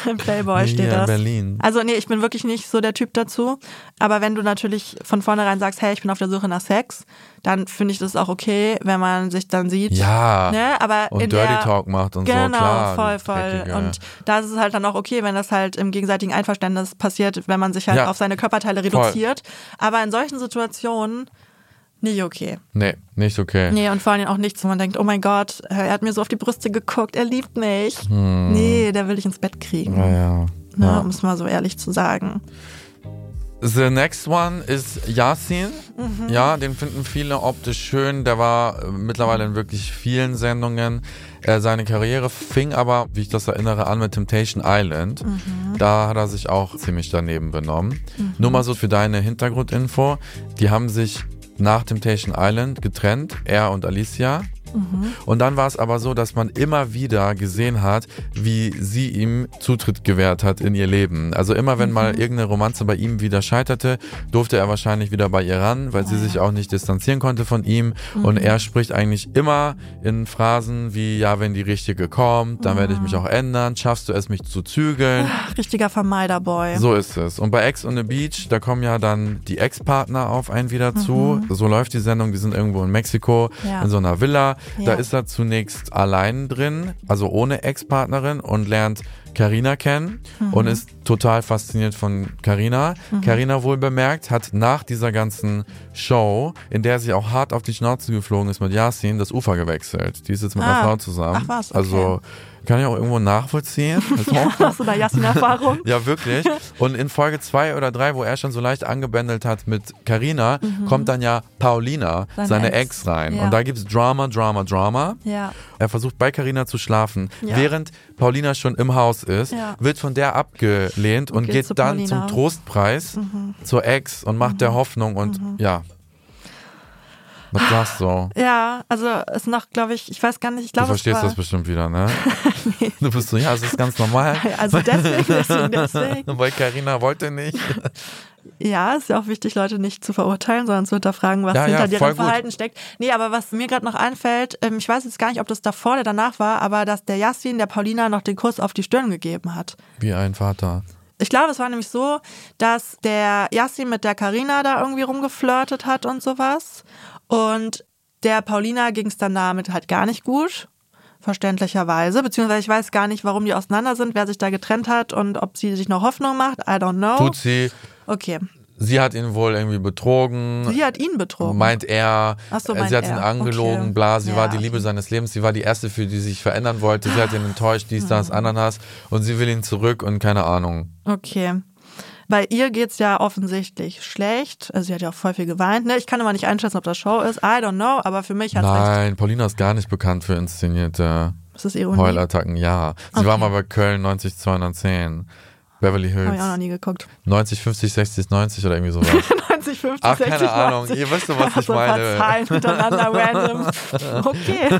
Im Playboy steht in das. Berlin. Also nee, ich bin wirklich nicht so der Typ dazu. Aber wenn du natürlich von vornherein sagst, hey, ich bin auf der Suche nach Sex, dann finde ich das auch okay, wenn man sich dann sieht. Ja. Ne? Aber Und in Dirty der, Talk macht und genau, so, klar. voll, voll. Dreckige. Und da ist es halt dann auch okay, wenn das halt im gegenseitigen Einverständnis passiert, wenn man sich halt Ja. auf seine Körperteile reduziert. Aber in solchen Situationen nicht okay. Nee, nicht okay. Nee, und vor allem auch nichts, wo man denkt, oh mein Gott, er hat mir so auf die Brüste geguckt, er liebt mich. Nee, der will dich ins Bett kriegen. Ja, ja. Ne, Hm. ja. Um es mal so ehrlich zu sagen. The next one ist Yasin. Mhm. Ja, den finden viele optisch schön. Der war äh, mittlerweile in wirklich vielen Sendungen. Äh, seine Karriere fing aber, wie ich das erinnere, an mit Temptation Island. Mhm. Da hat er sich auch ziemlich daneben benommen. Nur mal so für deine Hintergrundinfo. Die haben sich nach Temptation Island getrennt, er und Alicia. Und dann war es aber so, dass man immer wieder gesehen hat, wie sie ihm Zutritt gewährt hat in ihr Leben. Also immer wenn mal irgendeine Romanze bei ihm wieder scheiterte, durfte er wahrscheinlich wieder bei ihr ran, weil sie sich auch nicht distanzieren konnte von ihm. Und er spricht eigentlich immer in Phrasen wie, ja, wenn die richtige kommt, dann werde ich mich auch ändern. Schaffst du es, mich zu zügeln? Ach, richtiger Vermeiderboy. So ist es. Und bei Ex on the Beach, da kommen ja dann die Ex-Partner auf einen wieder zu. So läuft die Sendung. Die sind irgendwo in Mexiko Ja. in so einer Villa. Da ist er zunächst allein drin, also ohne Ex-Partnerin und lernt Carina kennen und ist total fasziniert von Carina. Carina wohl bemerkt hat nach dieser ganzen Show, in der sie auch hart auf die Schnauze geflogen ist mit Yasin, das Ufer gewechselt. Die ist jetzt mit einer Ah. Frau zusammen. Ach was, okay. Also kann ich auch irgendwo nachvollziehen. Also, Hast du da Yasin-Erfahrung? ja, wirklich. Und in Folge zwei oder drei, wo er schon so leicht angebändelt hat mit Carina, kommt dann ja Paulina, Mhm. Seine seine, Ex. Ex. rein. Ja. Und da gibt's Drama, Drama, Drama. Ja. Er versucht bei Carina zu schlafen, Ja. während Paulina schon im Haus ist, Ja. wird von der abgelehnt und, Und geht geht dann Paulina. Mhm. zum Trostpreis zur Ex und macht der Hoffnung und ja. Was sagst du? Ja, also es ist noch, glaube ich, ich weiß gar nicht, ich Du glaube, verstehst es war, das bestimmt wieder, ne? Du bist so, ja, es ist ganz normal. Also deswegen, deswegen, deswegen. Weil Carina wollte nicht. Ja, ist ja auch wichtig, Leute nicht zu verurteilen, sondern zu hinterfragen, was Ja, ja, hinter voll deren gut. Verhalten steckt. Nee, aber was mir gerade noch einfällt, ähm, ich weiß jetzt gar nicht, ob das davor oder danach war, aber dass der Yassin der Paulina noch den Kuss auf die Stirn gegeben hat. Wie ein Vater. Ich glaube, es war nämlich so, dass der Yassin mit der Karina da irgendwie rumgeflirtet hat und sowas. Und der Paulina ging es dann damit halt gar nicht gut. Verständlicherweise. Beziehungsweise ich weiß gar nicht, warum die auseinander sind, wer sich da getrennt hat und ob sie sich noch Hoffnung macht. I don't know. Tut sie. Okay. Sie hat ihn wohl irgendwie betrogen. Sie hat ihn betrogen. Meint er, Ach so, meint sie hat er. ihn angelogen, Okay. bla, sie Ja, war die. Liebe seines Lebens, sie war die erste, für die sie sich verändern wollte, sie hat ihn enttäuscht, dies, das, Hm. Ananas und sie will ihn zurück und keine Ahnung. Okay. Bei ihr geht's ja offensichtlich schlecht. Also sie hat ja auch voll viel geweint. Ne? Ich kann immer nicht einschätzen, ob das Show ist. I don't know, aber für mich echt. Nein, Paulina ist gar nicht bekannt für inszenierte? Heulattacken, ja. Sie Okay. war mal bei Köln 90 210, Beverly Habe Hills ich auch noch nie geguckt. 90 50 60 90 oder irgendwie sowas. 90, 50, Ach, 60, keine Ahnung. 90. Ihr wisst doch, was ich so meine. Zahlen hintereinander random. Okay.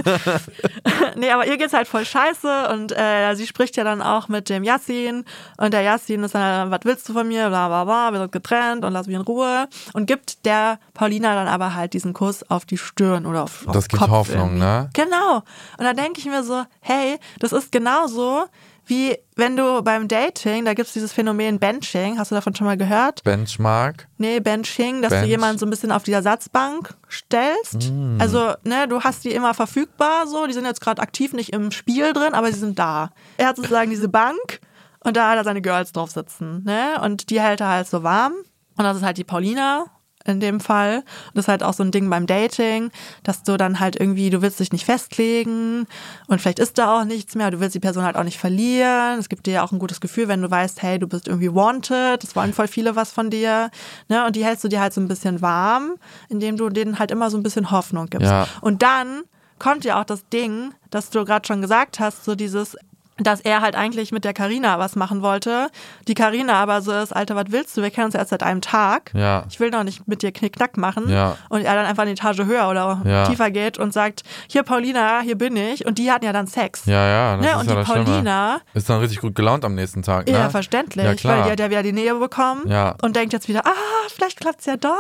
nee, aber ihr geht's halt voll scheiße und äh, sie spricht ja dann auch mit dem Yassin und der Yassin ist dann, was willst du von mir, bla bla bla, wir sind getrennt und lass mich in Ruhe und gibt der Paulina dann aber halt diesen Kuss auf die Stirn oder auf, auf Das gibt Kopf Hoffnung, irgendwie. ne? Genau. Und da denke ich mir so, hey, das ist genauso wie wenn du beim Dating, da gibt's dieses Phänomen Benching, hast du davon schon mal gehört? Benchmark. Nee, Benching, dass Bench. du jemanden so ein bisschen auf die Ersatzbank stellst. Mm. Also, ne, du hast die immer verfügbar, so, die sind jetzt gerade aktiv nicht im Spiel drin, aber sie sind da. Er hat sozusagen diese Bank und da hat er seine Girls drauf sitzen, ne? Und die hält er halt so warm. Und das ist halt die Paulina. In dem Fall. Und das ist halt auch so ein Ding beim Dating, dass du dann halt irgendwie, du willst dich nicht festlegen und vielleicht ist da auch nichts mehr, du willst die Person halt auch nicht verlieren. Es gibt dir ja auch ein gutes Gefühl, wenn du weißt, hey, du bist irgendwie wanted, es wollen voll viele was von dir. Ne? Und die hältst du dir halt so ein bisschen warm, indem du denen halt immer so ein bisschen Hoffnung gibst. Ja. Und dann kommt ja auch das Ding, das du gerade schon gesagt hast, so dieses, dass er halt eigentlich mit der Karina was machen wollte. Die Karina aber so ist, Alter, was willst du? Wir kennen uns erst seit einem Tag. Ja. Ich will doch nicht mit dir Knickknack machen. Ja. Und er dann einfach eine Etage höher oder Ja. tiefer geht und sagt, hier Paulina, hier bin ich. Und die hatten ja dann Sex. Ja, ja, das Ne, ist und ja die das Schlimme. Paulina- Ist dann richtig gut gelaunt am nächsten Tag, ne? Ja, verständlich. Ja, klar. weil die hat ja wieder die Nähe bekommen Ja. und denkt jetzt wieder, ah, vielleicht klappt's ja doch.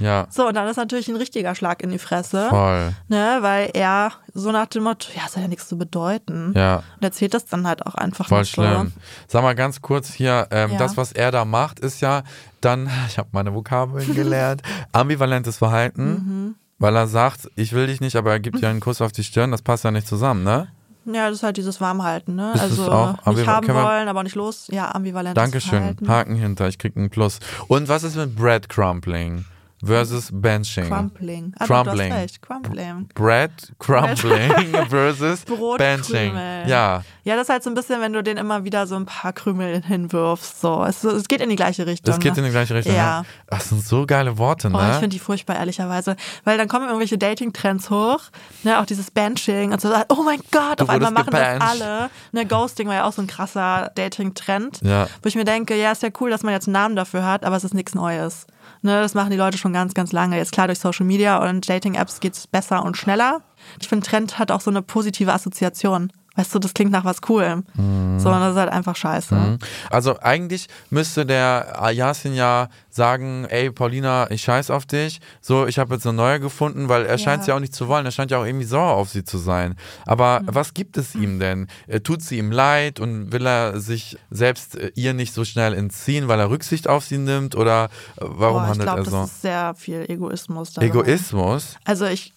Ja, So, und dann ist natürlich ein richtiger Schlag in die Fresse. voll. Ne, weil er so nach dem Motto, ja, es hat ja nichts zu bedeuten. Ja. Und erzählt das dann halt auch einfach Voll noch so. schlimm. Sag mal ganz kurz hier, ähm, Ja. das, was er da macht, ist ja dann, ich habe meine Vokabeln gelernt, ambivalentes Verhalten, Mhm. weil er sagt, ich will dich nicht, aber er gibt dir einen Kuss auf die Stirn, das passt ja nicht zusammen, ne? Ja, das ist halt dieses Warmhalten, ne? Ist also auch nicht haben wollen, aber nicht los. Ja, ambivalentes Dankeschön, Verhalten. Haken hinter, ich krieg einen Plus. Und was ist mit Bread Crumpling versus Benching? Crumpling. Ah, Crumbling. Recht, Crumbling. Bread Crumpling versus Brotkrümel. Benching. Ja, Ja, das ist halt so ein bisschen, wenn du den immer wieder so ein paar Krümel hinwirfst. So. Es, es geht in die gleiche Richtung. das geht ne? in die gleiche Richtung. Ja. Ne? Das sind so geile Worte, Oh, ich ne? finde die furchtbar, ehrlicherweise. Weil dann kommen irgendwelche Dating-Trends hoch, ne, auch dieses Benching und so, oh mein Gott, Du auf einmal machen das gebencht. alle. Ne, Ghosting war ja auch so ein krasser Dating-Trend, Ja. wo ich mir denke, ja, ist ja cool, dass man jetzt einen Namen dafür hat, aber es ist nichts Neues. Ne, das machen die Leute schon ganz, ganz lange. Jetzt klar, durch Social Media und Dating-Apps geht es besser und schneller. Ich finde, Trend hat auch so eine positive Assoziation. Weißt du, das klingt nach was Coolem. Mhm. So, und das ist halt einfach scheiße. Also eigentlich müsste der Yasin ja sagen, ey Paulina, ich scheiß auf dich. So, ich habe jetzt eine neue gefunden, weil er scheint es ja auch nicht zu wollen. Er scheint ja auch irgendwie sauer auf sie zu sein. Aber was gibt es ihm denn? Äh, Tut sie ihm leid und will er sich selbst äh, ihr nicht so schnell entziehen, weil er Rücksicht auf sie nimmt? Oder äh, warum Boah, ich handelt glaube, er so? das ist sehr viel Egoismus. dabei. Egoismus? Also ich,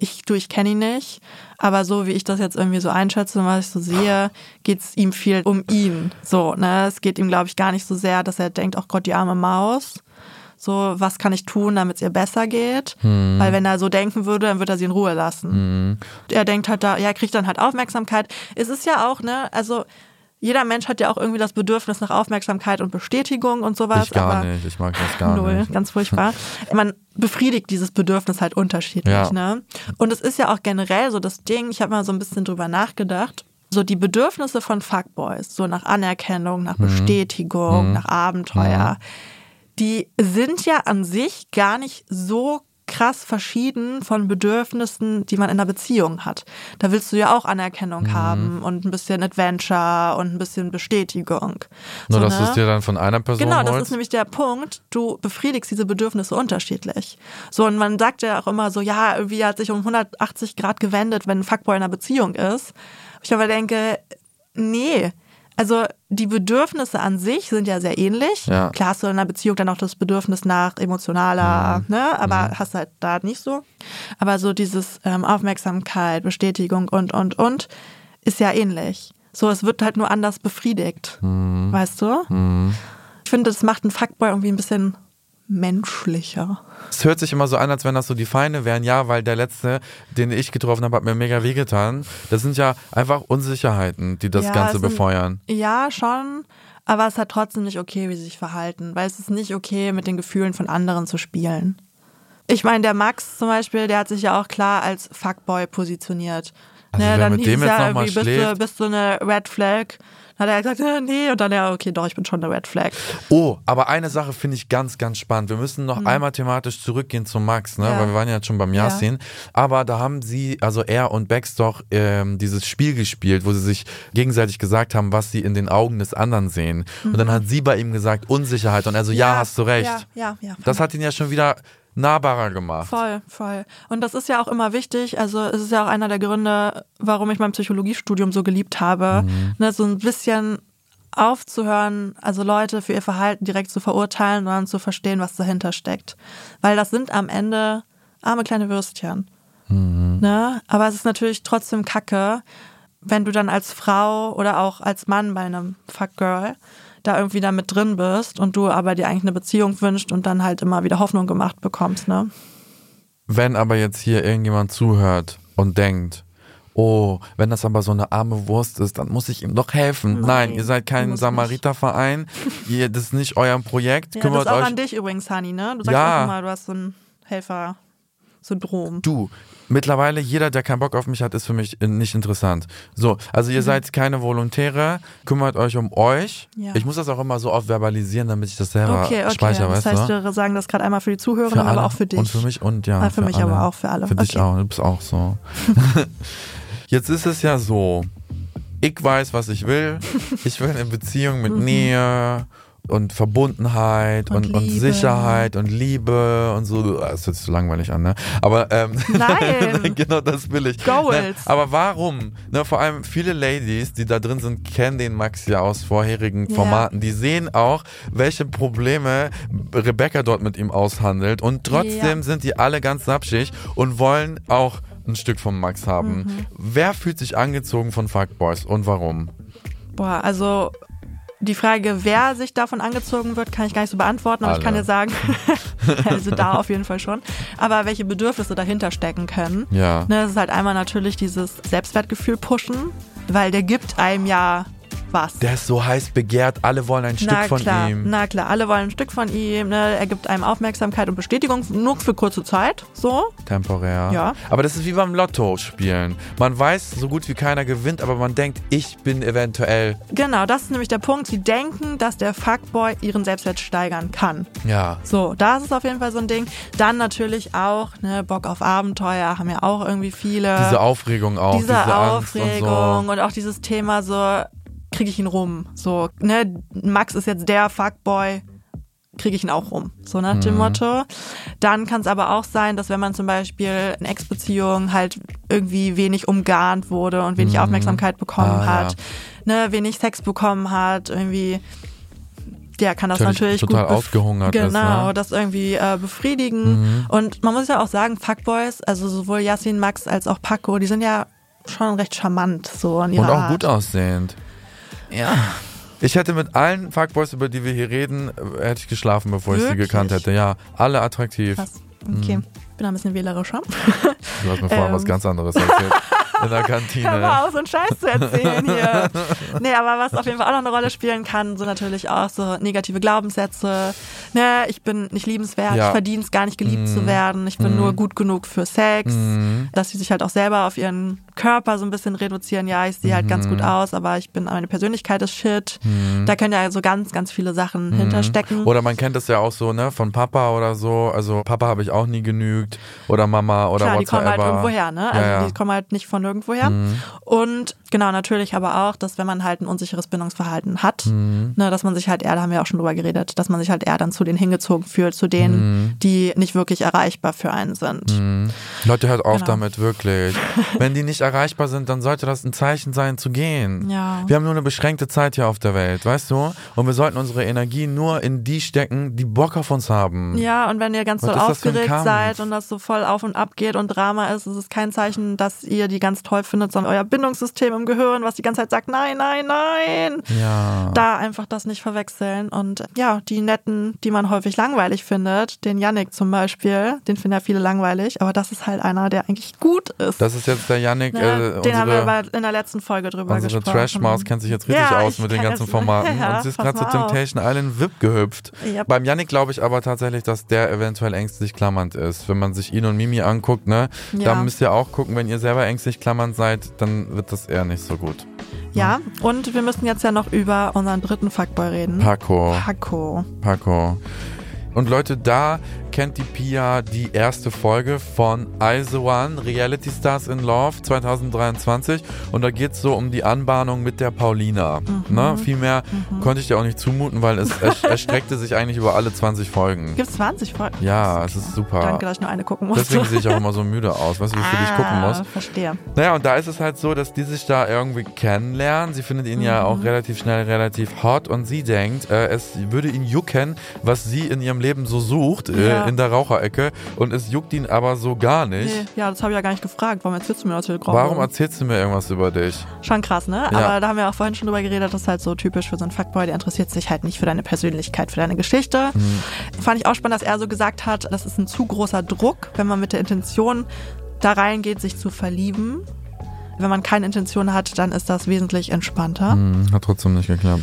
ich, du, ich kenne ihn nicht, aber so wie ich das jetzt irgendwie so einschätze und was ich so sehe, geht es ihm viel um ihn. So, ne? Es geht ihm, glaube ich, gar nicht so sehr, dass er denkt, oh Gott, die arme Maus. So, was kann ich tun, damit es ihr besser geht? Weil wenn er so denken würde, dann würde er sie in Ruhe lassen. Er denkt halt da, ja, er kriegt dann halt Aufmerksamkeit. Es ist ja auch, ne, also jeder Mensch hat ja auch irgendwie das Bedürfnis nach Aufmerksamkeit und Bestätigung und sowas. Ich gar nicht. Ich mag das gar Null, nicht. ganz furchtbar. Man befriedigt dieses Bedürfnis halt unterschiedlich. Ja. Ne? Und es ist ja auch generell so das Ding, ich habe mal so ein bisschen drüber nachgedacht, so die Bedürfnisse von Fuckboys, so nach Anerkennung, nach Bestätigung, nach Abenteuer, die sind ja an sich gar nicht so krass verschieden von Bedürfnissen, die man in einer Beziehung hat. Da willst du ja auch Anerkennung haben und ein bisschen Adventure und ein bisschen Bestätigung. Nur, So, dass du ne? es dir dann von einer Person Genau, das ist nämlich der Punkt. Du befriedigst diese Bedürfnisse unterschiedlich. So, und man sagt ja auch immer so, ja, irgendwie hat sich um 180 Grad gewendet, wenn ein Fuckboy in einer Beziehung ist. Ich aber denke, nee. Also die Bedürfnisse an sich sind ja sehr ähnlich. Ja. Klar hast du in einer Beziehung dann auch das Bedürfnis nach emotionaler, ne? aber hast halt da nicht so. Aber so dieses ähm, Aufmerksamkeit, Bestätigung und, und, und ist ja ähnlich. So, es wird halt nur anders befriedigt. Weißt du? Ich finde, das macht einen Fuckboy irgendwie ein bisschen menschlicher. Es hört sich immer so an, als wenn das so die Feinde wären. Ja, weil der letzte, den ich getroffen habe, hat mir mega wehgetan. Das sind ja einfach Unsicherheiten, die das Ja, Ganze sind- befeuern. Ja, schon. Aber es ist halt trotzdem nicht okay, wie sie sich verhalten. Weil es ist nicht okay, mit den Gefühlen von anderen zu spielen. Ich meine, der Max zum Beispiel, der hat sich ja auch klar als Fuckboy positioniert. Also wer mit dem es jetzt ja irgendwie, bist du, bist du eine Red Flag? Dann hat er gesagt, äh, nee. Und dann, ja, okay, doch, ich bin schon eine Red Flag. Oh, aber eine Sache finde ich ganz, ganz spannend. Wir müssen noch einmal thematisch zurückgehen zu Max, ne? Mhm. Ja. weil wir waren ja jetzt schon beim Ja. Yasin. Aber da haben sie, also er und Bex doch ähm, dieses Spiel gespielt, wo sie sich gegenseitig gesagt haben, was sie in den Augen des anderen sehen. Und dann hat sie bei ihm gesagt, Unsicherheit. Und er so, ja, hast du recht. Mhm. Ja, ja, ja. Das hat ihn ja schon wieder nahbarer gemacht. Voll, voll. Und das ist ja auch immer wichtig. Also es ist ja auch einer der Gründe, warum ich mein Psychologiestudium so geliebt habe. Ne, so ein bisschen aufzuhören, also Leute für ihr Verhalten direkt zu verurteilen, sondern zu verstehen, was dahinter steckt. Weil das sind am Ende arme kleine Würstchen. Ne? Aber es ist natürlich trotzdem kacke, wenn du dann als Frau oder auch als Mann bei einem Fuckgirl da irgendwie da mit drin bist und du aber dir eigentlich eine Beziehung wünschst und dann halt immer wieder Hoffnung gemacht bekommst, ne? Wenn aber jetzt hier irgendjemand zuhört und denkt, oh, wenn das aber so eine arme Wurst ist, dann muss ich ihm doch helfen. Nein, Nein, ihr seid kein Samariterverein, ihr, das ist nicht euer Projekt, Ja, das kümmert ist auch euch. an dich übrigens, Hani, ne? Du sagst Ja. auch immer, du hast so ein Helfer-Syndrom. Du, mittlerweile jeder, der keinen Bock auf mich hat, ist für mich äh, nicht interessant. So, also Mhm. ihr seid keine Volontäre, kümmert euch um euch. Ja. Ich muss das auch immer so oft verbalisieren, damit ich das selber Okay, okay. speichere, das heißt, du? wir sagen das gerade einmal für die Zuhörerinnen, aber auch für dich. Und für mich und ja. Ah, für mich alle. aber auch für alle. Für dich Okay. auch, du bist auch so. Jetzt ist es ja so, ich weiß, was ich will. Ich will eine Beziehung mit Nähe und Verbundenheit und, Und und. Sicherheit und Liebe und so. Das hört sich so langweilig an, ne? Aber ähm, Nein. genau das will ich. Goals. Aber warum? Ne, vor allem viele Ladies, die da drin sind, kennen den Max ja aus vorherigen Ja. Formaten. Die sehen auch, welche Probleme Rebecca dort mit ihm aushandelt. Und trotzdem Ja. sind die alle ganz sapschig und wollen auch ein Stück vom Max haben. Mhm. Wer fühlt sich angezogen von Fuckboys und warum? Boah, also die Frage, wer sich davon angezogen wird, kann ich gar nicht so beantworten, aber ich kann Alle. dir sagen, also da auf jeden Fall schon, aber welche Bedürfnisse dahinter stecken können. Ja. Ne, es ist halt einmal natürlich dieses Selbstwertgefühl pushen, weil der gibt einem ja was. Der ist so heiß begehrt, alle wollen ein na Stück von klar, ihm. na klar, alle wollen ein Stück von ihm, ne? er gibt einem Aufmerksamkeit und Bestätigung, nur für kurze Zeit, so. Temporär. Ja. Aber das ist wie beim Lotto spielen. Man weiß, so gut wie keiner gewinnt, aber man denkt, ich bin eventuell. Genau, das ist nämlich der Punkt. Sie denken, dass der Fuckboy ihren Selbstwert steigern kann. Ja. So, das ist auf jeden Fall so ein Ding. Dann natürlich auch, ne, Bock auf Abenteuer haben ja auch irgendwie viele. Diese Aufregung auch. Diese diese, Aufregung und und, auch dieses Thema so, kriege ich ihn rum. So, ne, Max ist jetzt der Fuckboy, kriege ich ihn auch rum. So nach Mhm. dem Motto. Dann kann es aber auch sein, dass wenn man zum Beispiel in Ex-Beziehungen halt irgendwie wenig umgarnt wurde und wenig Aufmerksamkeit bekommen Ah, hat, ne, wenig Sex bekommen hat, irgendwie der kann das Natürlich natürlich, total gut ausgehungert ist, genau, ne? das irgendwie äh, befriedigen. Mhm. Und man muss ja auch sagen, Fuckboys, also sowohl Yassin, Max als auch Paco, die sind ja schon recht charmant so in ihrer Und auch Art. gut aussehend. Ja. Ich hätte mit allen Fuckboys, über die wir hier reden, äh, hätte ich geschlafen, bevor ich sie Wirklich? gekannt hätte. Ja, alle attraktiv. Krass. Okay, bin ein bisschen wählerischer. Du hast mir vorhin Ähm. was ganz anderes erzählt. In der Hör Kantine. mal auf, so einen Scheiß zu erzählen hier. nee, aber was auf jeden Fall auch noch eine Rolle spielen kann, sind natürlich auch so negative Glaubenssätze. Ne, ich bin nicht liebenswert, Ja. ich verdiene es gar nicht geliebt zu werden, ich bin nur gut genug für Sex. Dass sie sich halt auch selber auf ihren Körper so ein bisschen reduzieren. Ja, ich sehe halt ganz gut aus, aber ich bin, meine Persönlichkeit ist shit. Da können ja so ganz, ganz viele Sachen hinterstecken. Oder man kennt das ja auch so, ne, von Papa oder so. Also Papa habe ich auch nie genügt. Oder Mama oder Klar, die kommen halt whatsoever. irgendwo her, ne? Also ja, ja. die kommen halt nicht von irgendwoher. Und genau, natürlich aber auch, dass wenn man halt ein unsicheres Bindungsverhalten hat, Mhm. ne, dass man sich halt eher, da haben wir auch schon drüber geredet, dass man sich halt eher dann zu denen hingezogen fühlt, zu Mhm. denen, die nicht wirklich erreichbar für einen sind. Leute, hört auf Genau. damit, wirklich. Wenn die nicht erreichbar sind, dann sollte das ein Zeichen sein, zu gehen. Ja. Wir haben nur eine beschränkte Zeit hier auf der Welt, weißt du? Und wir sollten unsere Energie nur in die stecken, die Bock auf uns haben. Ja, und wenn ihr ganz Was doll ein aufgeregt seid und das so voll auf und ab geht und Drama ist, ist es kein Zeichen, dass ihr die ganz toll findet, sondern euer Bindungssystem im Gehirn, was die ganze Zeit sagt, nein, nein, nein. Ja. da einfach das nicht verwechseln. Und ja, die netten, die man häufig langweilig findet, den Yannick zum Beispiel, den finden ja viele langweilig, aber das ist halt einer, der eigentlich gut ist. Das ist jetzt der Yannick, ne? äh, den haben wir unsere, aber in der letzten Folge drüber unsere gesprochen. Trash-Maus kennt sich jetzt richtig Ja, aus mit den ganzen. Formaten. Ja, und sie ist gerade zu. Temptation Island VIP gehüpft. Ja. Beim Yannick glaube ich aber tatsächlich, dass der eventuell ängstlich klammernd ist. Wenn man sich ihn und Mimi anguckt, ne, Ja. da müsst ihr auch gucken, wenn ihr selber ängstlich klammernd seid, dann wird das eher nicht so gut. Ja, und wir müssen jetzt ja noch über unseren dritten Fuckboy reden. Paco. Paco. Paco. Und Leute, da kennt die Pia die erste Folge von I The One, Reality Stars in Love 2023. Und da geht es so um die Anbahnung mit der Paulina. Mhm. Ne? Viel mehr konnte ich dir auch nicht zumuten, weil es erstreckte sich eigentlich über alle 20 Folgen. Gibt's 20 Folgen? Ja, es ist super. Danke, dass ich nur eine gucken musste. Deswegen sehe ich auch immer so müde aus, weißt du, wie ich für dich gucken muss. Ah, Verstehe. Naja, und da ist es halt so, dass die sich da irgendwie kennenlernen. Sie findet ihn ja Mhm. auch relativ schnell relativ hot und sie denkt, äh, es würde ihn jucken, was sie in ihrem Leben so sucht. Äh, Ja. in der Raucherecke und es juckt ihn aber so gar nicht. Nee, ja, das habe ich ja gar nicht gefragt. Warum erzählst du mir das hier gerade? Warum erzählst du mir irgendwas über dich? Schon krass, ne? Ja. Aber da haben wir auch vorhin schon drüber geredet, das ist halt so typisch für so einen Fuckboy, der interessiert sich halt nicht für deine Persönlichkeit, für deine Geschichte. Mhm. Fand ich auch spannend, dass er so gesagt hat, das ist ein zu großer Druck, wenn man mit der Intention da reingeht, sich zu verlieben. Wenn man keine Intention hat, dann ist das wesentlich entspannter. Hm, hat trotzdem nicht geklappt.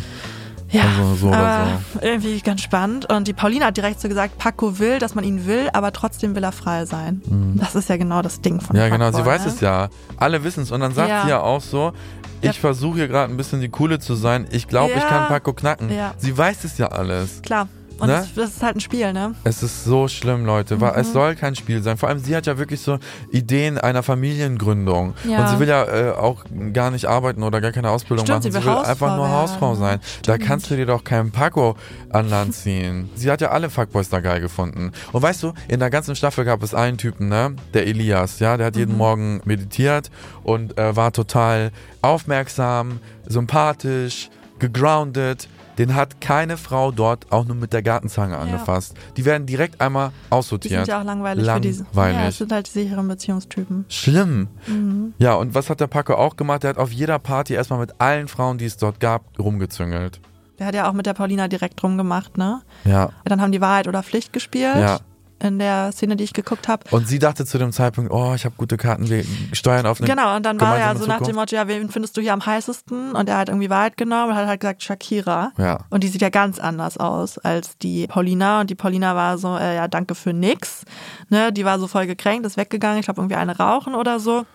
Ja, Also so aber irgendwie ganz spannend. Und die Paulina hat direkt so gesagt, Paco will, dass man ihn will, aber trotzdem will er frei sein. Das ist ja genau das Ding von Mhm. Ja, genau, Fuckboy, sie weiß ne? es ja. Alle wissen es. Und dann sagt Ja. sie ja auch so, ich Ja. versuche hier gerade ein bisschen die Coole zu sein. Ich glaube, ich Ja. kann Paco knacken. Ja. Sie weiß es ja alles. Klar. Und Ne? das, das ist halt ein Spiel, ne? Es ist so schlimm, Leute. Mhm. Es soll kein Spiel sein. Vor allem, sie hat ja wirklich so Ideen einer Familiengründung. Ja. Und sie will ja äh, auch gar nicht arbeiten oder gar keine Ausbildung Stimmt, machen. sie Sie will will einfach nur Hausfrau Hausfrau sein. werden. Da Stimmt. kannst du dir doch keinen Paco an Land ziehen. sie hat ja alle Fuckboys da geil gefunden. Und weißt du, in der ganzen Staffel gab es einen Typen, ne? Der Elias, ja? Der hat Mhm. jeden Morgen meditiert und äh, war total aufmerksam, sympathisch, gegroundet. Den hat keine Frau dort auch nur mit der Gartenzange angefasst. Die werden direkt einmal Die aussortiert. sind ja auch langweilig, für diese. Langweilig. Ja, das sind halt die sicheren Beziehungstypen. Schlimm. Mhm. Ja, und was hat der Paco auch gemacht? Der hat auf jeder Party erstmal mit allen Frauen, die es dort gab, rumgezüngelt. Der hat ja auch mit der Paulina direkt rumgemacht, ne? Ja. Dann haben die Wahrheit oder Pflicht gespielt. Ja. In der Szene, die ich geguckt habe. Und sie dachte zu dem Zeitpunkt, oh, ich habe gute Karten, wir steuern auf eine Genau, und dann war er so nach dem. Motto, ja, wen findest du hier am heißesten? Und er hat irgendwie Wahrheit genommen und hat halt gesagt, Shakira. Ja. Und die sieht ja ganz anders aus als die Paulina. Und die Paulina war so, äh, ja, danke für nix. Ne, die war so voll gekränkt, ist weggegangen, ich glaube irgendwie eine rauchen oder so.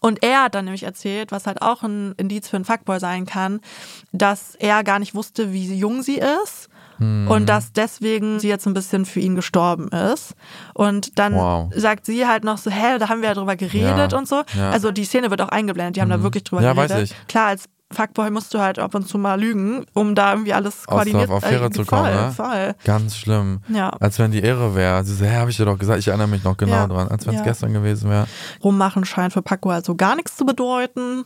Und er hat dann nämlich erzählt, was halt auch ein Indiz für einen Fuckboy sein kann, dass er gar nicht wusste, wie jung sie ist. Hm. Und dass deswegen sie jetzt ein bisschen für ihn gestorben ist. Und dann Wow. sagt sie halt noch so, hä, da haben wir ja drüber geredet Ja, und so. ja. Mhm. Also die Szene wird auch eingeblendet, die haben da wirklich drüber Ja, geredet. weiß ich. Klar, als Fuckboy musst du halt ab und zu mal lügen, um da irgendwie alles koordiniert auf Affäre äh, zu voll, kommen, ne? Voll. Ganz schlimm. Ja. Als wenn die Ehre wäre. Sie so, hä, hab ich dir doch gesagt, ich erinnere mich noch genau Ja. dran, als wenn es Ja. gestern gewesen wäre. Rummachen scheint für Paco also gar nichts zu bedeuten.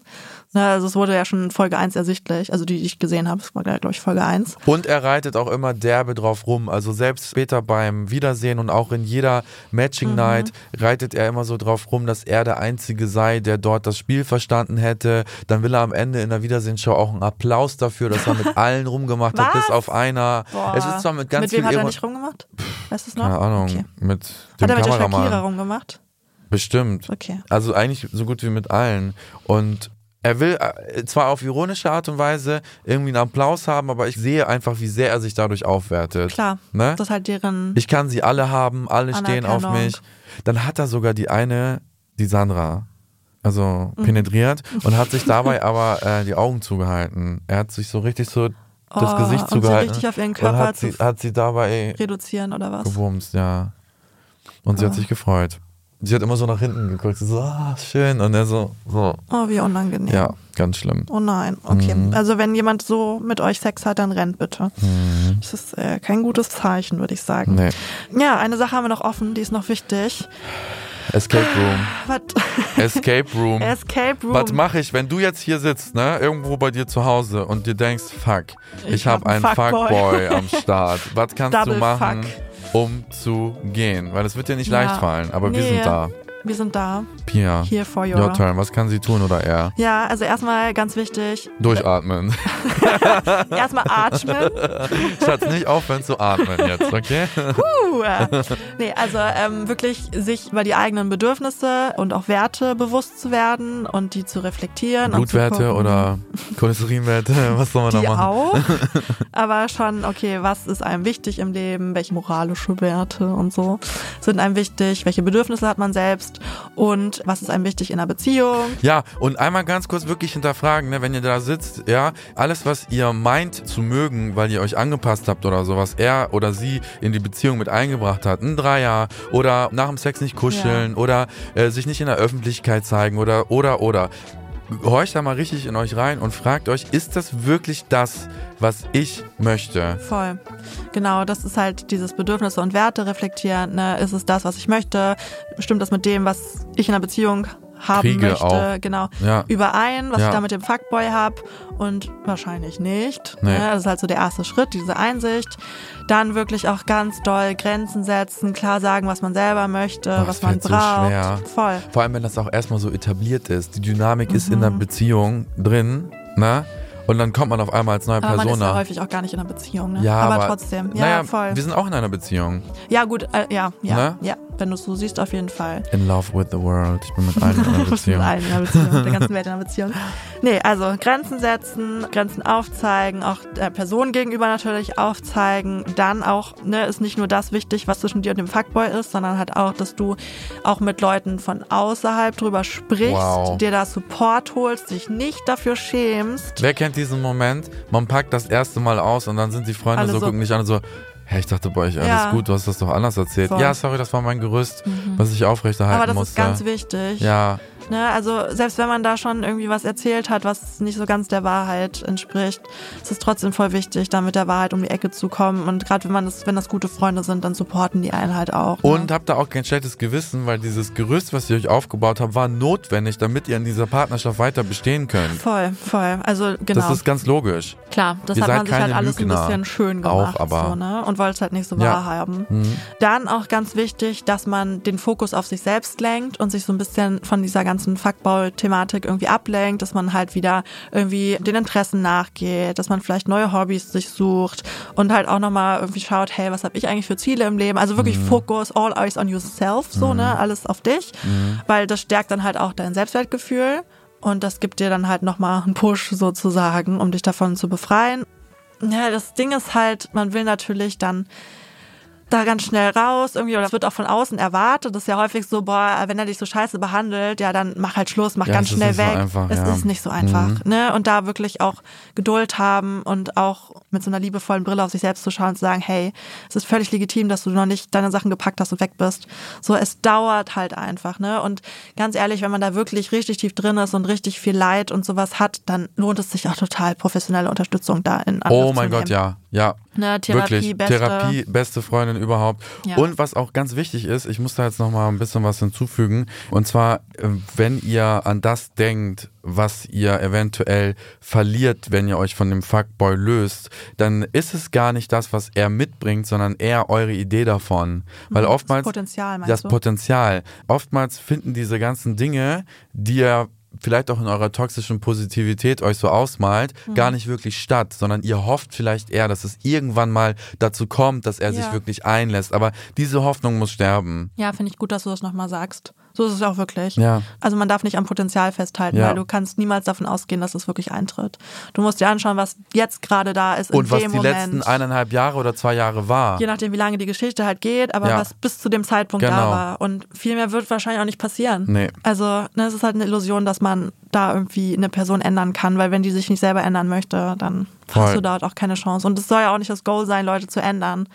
Ne, also es wurde ja schon in Folge 1 ersichtlich, also die, die ich gesehen habe, es war glaube ich Folge 1. Und er reitet auch immer derbe drauf rum. Also selbst später beim Wiedersehen und auch in jeder Matching Mhm. Night reitet er immer so drauf rum, dass er der Einzige sei, der dort das Spiel verstanden hätte. Dann will er am Ende in der Wiedersehensshow auch einen Applaus dafür, dass er mit allen rumgemacht hat, bis auf einer. Boah. Es ist zwar mit ganz Mit wem hat er nicht rumgemacht? Weißt du es noch? Keine Ahnung, Okay. mit Hat dem er mit der Shakira Kameramann. rumgemacht? Bestimmt. Okay. Also eigentlich so gut wie mit allen. Und er will äh, zwar auf ironische Art und Weise irgendwie einen Applaus haben, aber ich sehe einfach, wie sehr er sich dadurch aufwertet. Klar. Ne? Das halt deren. Ich kann sie alle haben, alle stehen auf mich. Dann hat er sogar die eine, die Sandra, also Mhm. penetriert und hat sich dabei aber äh, die Augen zugehalten. Er hat sich so richtig so das Oh, Gesicht und sie zugehalten. richtig auf ihren Körper hat sie, hat sie dabei reduzieren oder was? gewumst, ja. Und sie hat Ah. sich gefreut. Sie hat immer so nach hinten geguckt, so, ah, schön. Und er so, so. Oh, wie unangenehm. Ja, ganz schlimm. Oh nein, okay. Mhm. Also wenn jemand so mit euch Sex hat, dann rennt bitte. Das ist äh, kein gutes Zeichen, würde ich sagen. Nee. Ja, eine Sache haben wir noch offen, die ist noch wichtig. Escape Room. Was? Escape Room. Escape Room. Was mache ich, wenn du jetzt hier sitzt, ne, irgendwo bei dir zu Hause und dir denkst, fuck, ich, Ich habe hab einen einen Fuckboy. Fuckboy am Start. Was kannst Double du machen, Fuck. Um zu gehen? Weil es wird dir nicht Ja. leicht fallen, aber wir Nee. sind da. Wir sind da. Pia, Here for your- your turn. Was kann sie tun oder er? Ja, also erstmal ganz wichtig, Durchatmen. erstmal atmen. Schatz, nicht aufhören zu atmen jetzt, okay? Puh. Nee, also ähm, wirklich sich über die eigenen Bedürfnisse und auch Werte bewusst zu werden und die zu reflektieren. Blutwerte oder Cholesterinwerte, was soll man die da machen? auch. Aber schon, okay, was ist einem wichtig im Leben? Welche moralische Werte und so sind einem wichtig? Welche Bedürfnisse hat man selbst? Und was ist einem wichtig in einer Beziehung? Ja, und einmal ganz kurz wirklich hinterfragen, ne, wenn ihr da sitzt, ja, alles, was ihr meint zu mögen, weil ihr euch angepasst habt oder so, was er oder sie in die Beziehung mit eingebracht hat, ein Dreier oder nach dem Sex nicht kuscheln oder äh, sich nicht in der Öffentlichkeit zeigen oder, oder, oder. Horcht da mal richtig in euch rein und fragt euch, ist das wirklich das, was ich möchte? Voll. Genau, das ist halt dieses Bedürfnisse und Werte reflektieren. Ne? Ist es das, was ich möchte? Stimmt das mit dem, was ich in einer Beziehung haben Kriege möchte, auch. genau, Ja. überein, was Ja. ich da mit dem Fuckboy habe und wahrscheinlich nicht. Nee. Ne? Das ist halt so der erste Schritt, diese Einsicht. Dann wirklich auch ganz doll Grenzen setzen, klar sagen, was man selber möchte, Ach, was man so braucht. schwer. Voll. Vor allem, wenn das auch erstmal so etabliert ist. Die Dynamik ist in Mhm. der Beziehung drin, ne? Und dann kommt man auf einmal als neue Aber man Person ist ja häufig auch gar nicht in einer Beziehung, ne? Ja, aber, aber trotzdem. Ja, naja, voll. wir sind auch in einer Beziehung. Ja, gut, äh, ja, ja, Ne? ja. Wenn du es so siehst, auf jeden Fall. In love with the world. Ich bin mit allen in einer bist mit Beziehung. allen in einer Beziehung, der ganzen Welt in einer Beziehung. Nee, also Grenzen setzen, Grenzen aufzeigen, auch der Person gegenüber natürlich aufzeigen. Dann auch, ne, ist nicht nur das wichtig, was zwischen dir und dem Fuckboy ist, sondern halt auch, dass du auch mit Leuten von außerhalb drüber sprichst, Wow. dir da Support holst, dich nicht dafür schämst. Wer kennt diesen Moment? Man packt das erste Mal aus und dann sind die Freunde Alle so, so- gucken dich an und so, hä, ich dachte bei euch alles Ja. gut, du hast das doch anders erzählt. Voll. Ja, sorry, das war mein Gerüst, was ich aufrechterhalten Aber das musste. ist ganz wichtig. ja, Ne, also selbst wenn man da schon irgendwie was erzählt hat, was nicht so ganz der Wahrheit entspricht, ist es trotzdem voll wichtig, da mit der Wahrheit um die Ecke zu kommen. Und gerade wenn man das, wenn das gute Freunde sind, dann supporten die einen halt auch. Und ne? habt da auch kein schlechtes Gewissen, weil dieses Gerüst, was ihr euch aufgebaut habt, war notwendig, damit ihr in dieser Partnerschaft weiter bestehen könnt. voll, voll. Also genau. Das ist ganz logisch. Klar, das Ihr hat man sich halt alles Lügner. ein bisschen schön Auch, gemacht. aber- so, ne? Und wollte es halt nicht so Ja. wahr haben. Mhm. Dann auch ganz wichtig, dass man den Fokus auf sich selbst lenkt und sich so ein bisschen von dieser ganzen Fuckball-Thematik irgendwie ablenkt, dass man halt wieder irgendwie den Interessen nachgeht, dass man vielleicht neue Hobbys sich sucht und halt auch nochmal irgendwie schaut, hey, was habe ich eigentlich für Ziele im Leben? Also wirklich Fokus, all eyes on yourself, so, ne? Alles auf dich, weil das stärkt dann halt auch dein Selbstwertgefühl. Und das gibt dir dann halt nochmal einen Push sozusagen, um dich davon zu befreien. Ja, das Ding ist halt, man will natürlich dann da ganz schnell raus, irgendwie, oder das wird auch von außen erwartet. Das ist ja häufig so, boah, wenn er dich so scheiße behandelt, ja, dann mach halt Schluss, mach Ja, ganz schnell nicht so weg. einfach, es ja. ist nicht so einfach, Mhm. ne? Und da wirklich auch Geduld haben und auch mit so einer liebevollen Brille auf sich selbst zu schauen und zu sagen, hey, es ist völlig legitim, dass du noch nicht deine Sachen gepackt hast und weg bist. So, es dauert halt einfach, ne? Und ganz ehrlich, wenn man da wirklich richtig tief drin ist und richtig viel Leid und sowas hat, dann lohnt es sich auch total, professionelle Unterstützung da in Angriff Oh mein. Gott, ja. Ja. Ne, Therapie, Wirklich. beste. Therapie, beste Freundin überhaupt. Ja. Und was auch ganz wichtig ist, ich muss da jetzt nochmal ein bisschen was hinzufügen. Und zwar, äh, wenn ihr an das denkt, was ihr eventuell verliert, wenn ihr euch von dem Fuckboy löst, dann ist es gar nicht das, was er mitbringt, sondern eher eure Idee davon. Weil oftmals Mhm. Das Potenzial, meinst das du? Potenzial. Oftmals finden diese ganzen Dinge, die ihr vielleicht auch in eurer toxischen Positivität euch so ausmalt, Mhm. gar nicht wirklich statt, sondern ihr hofft vielleicht eher, dass es irgendwann mal dazu kommt, dass er sich Ja. wirklich einlässt. Aber diese Hoffnung muss sterben. Ja, finde ich gut, dass du das nochmal sagst. So ist es auch wirklich. Ja. Also man darf nicht am Potenzial festhalten, Ja. weil du kannst niemals davon ausgehen, dass es wirklich eintritt. Du musst dir anschauen, was jetzt gerade da ist Und in was dem die Moment. letzten eineinhalb Jahre oder zwei Jahre war. Je nachdem, wie lange die Geschichte halt geht, aber Ja. was bis zu dem Zeitpunkt da Genau. war. Und viel mehr wird wahrscheinlich auch nicht passieren. Nee. Also ne, es ist halt eine Illusion, dass man da irgendwie eine Person ändern kann, weil wenn die sich nicht selber ändern möchte, dann Voll. hast du dort auch keine Chance. Und es soll ja auch nicht das Goal sein, Leute zu ändern.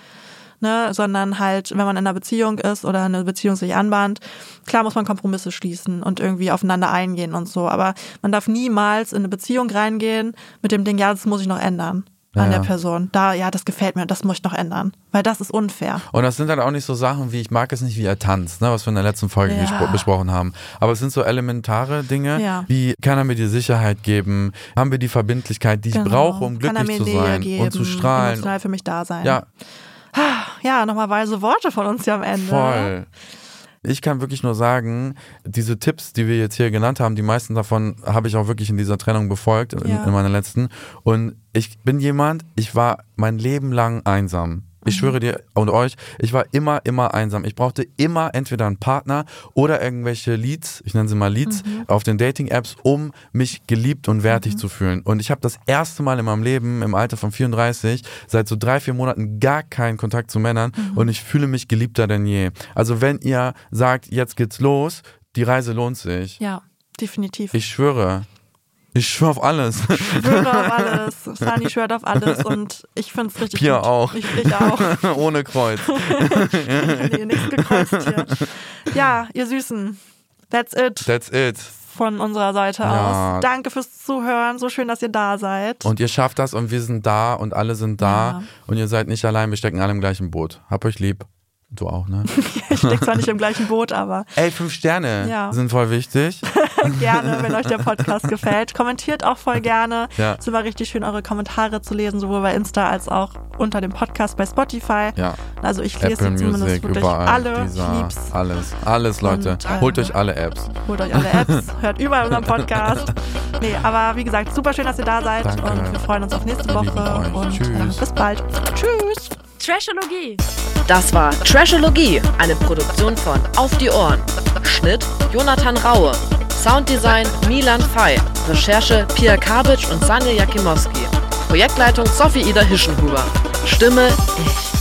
Ne, sondern halt, wenn man in einer Beziehung ist oder eine Beziehung sich anbahnt, klar muss man Kompromisse schließen und irgendwie aufeinander eingehen und so. Aber man darf niemals in eine Beziehung reingehen mit dem Ding, ja, das muss ich noch ändern an Ja, der. Person. Da, ja, das gefällt mir, das muss ich noch ändern. Weil das ist unfair. Und das sind halt auch nicht so Sachen wie, ich mag es nicht, wie er tanzt, ne, was wir in der letzten Folge Ja. besprochen haben. Aber es sind so elementare Dinge, Ja. wie kann er mir die Sicherheit geben? Haben wir die Verbindlichkeit, die ich Genau. brauche, um Kann er glücklich zu sein geben, und zu strahlen? emotional für mich da sein. Ja, ja nochmal weise Worte von uns hier am Ende. voll. Ich kann wirklich nur sagen, diese Tipps, die wir jetzt hier genannt haben, die meisten davon habe ich auch wirklich in dieser Trennung befolgt, in, Ja. in meiner letzten. Und ich bin jemand, ich war mein Leben lang einsam. Ich Mhm. schwöre dir und euch, ich war immer, immer einsam. Ich brauchte immer entweder einen Partner oder irgendwelche Leads, ich nenne sie mal Leads, Mhm. auf den Dating-Apps, um mich geliebt und wertig zu fühlen. Und ich habe das erste Mal in meinem Leben im Alter von 34 seit so drei, vier Monaten gar keinen Kontakt zu Männern Mhm. und ich fühle mich geliebter denn je. Also wenn ihr sagt, jetzt geht's los, die Reise lohnt sich. Ja, definitiv. Ich schwöre. Ich schwöre auf alles. Ich schwöre auf alles. Sani schwört auf alles und ich finde es richtig Pia gut. auch. Ich, ich auch. Ohne Kreuz. nee, nichts gekreuzt hier. Ja, ihr Süßen. That's it That's it. von unserer Seite Ja. aus. Danke fürs Zuhören. So schön, dass ihr da seid. Und ihr schafft das und wir sind da und alle sind da Ja. und ihr seid nicht allein, wir stecken alle im gleichen Boot. Hab euch lieb. Du auch, ne? ich stecke zwar nicht im gleichen Boot, aber Ey, fünf Sterne Ja. sind voll wichtig. gerne, wenn euch der Podcast gefällt. Kommentiert auch voll gerne. Ja. Es ist immer richtig schön, eure Kommentare zu lesen, sowohl bei Insta als auch unter dem Podcast bei Spotify. Ja. Also ich lese Apple zumindest Music, wirklich überall. alle. Dieser, Ich lieb's. Alles, alles, Leute. Und, äh, Holt euch alle Apps. Holt euch alle Apps, hört überall unseren Podcast. Nee, aber wie gesagt, super schön, dass ihr da seid Danke. und wir freuen uns auf nächste Woche und Tschüss. bis bald. Tschüss. Trashologie. Das war Trashologie, eine Produktion von Auf die Ohren. Schnitt Jonathan Raue. Sounddesign Milan Fey. Recherche Pia Kabitsch und Sanja Jakimowski. Projektleitung Sophie Ida Hischenhuber. Stimme ich.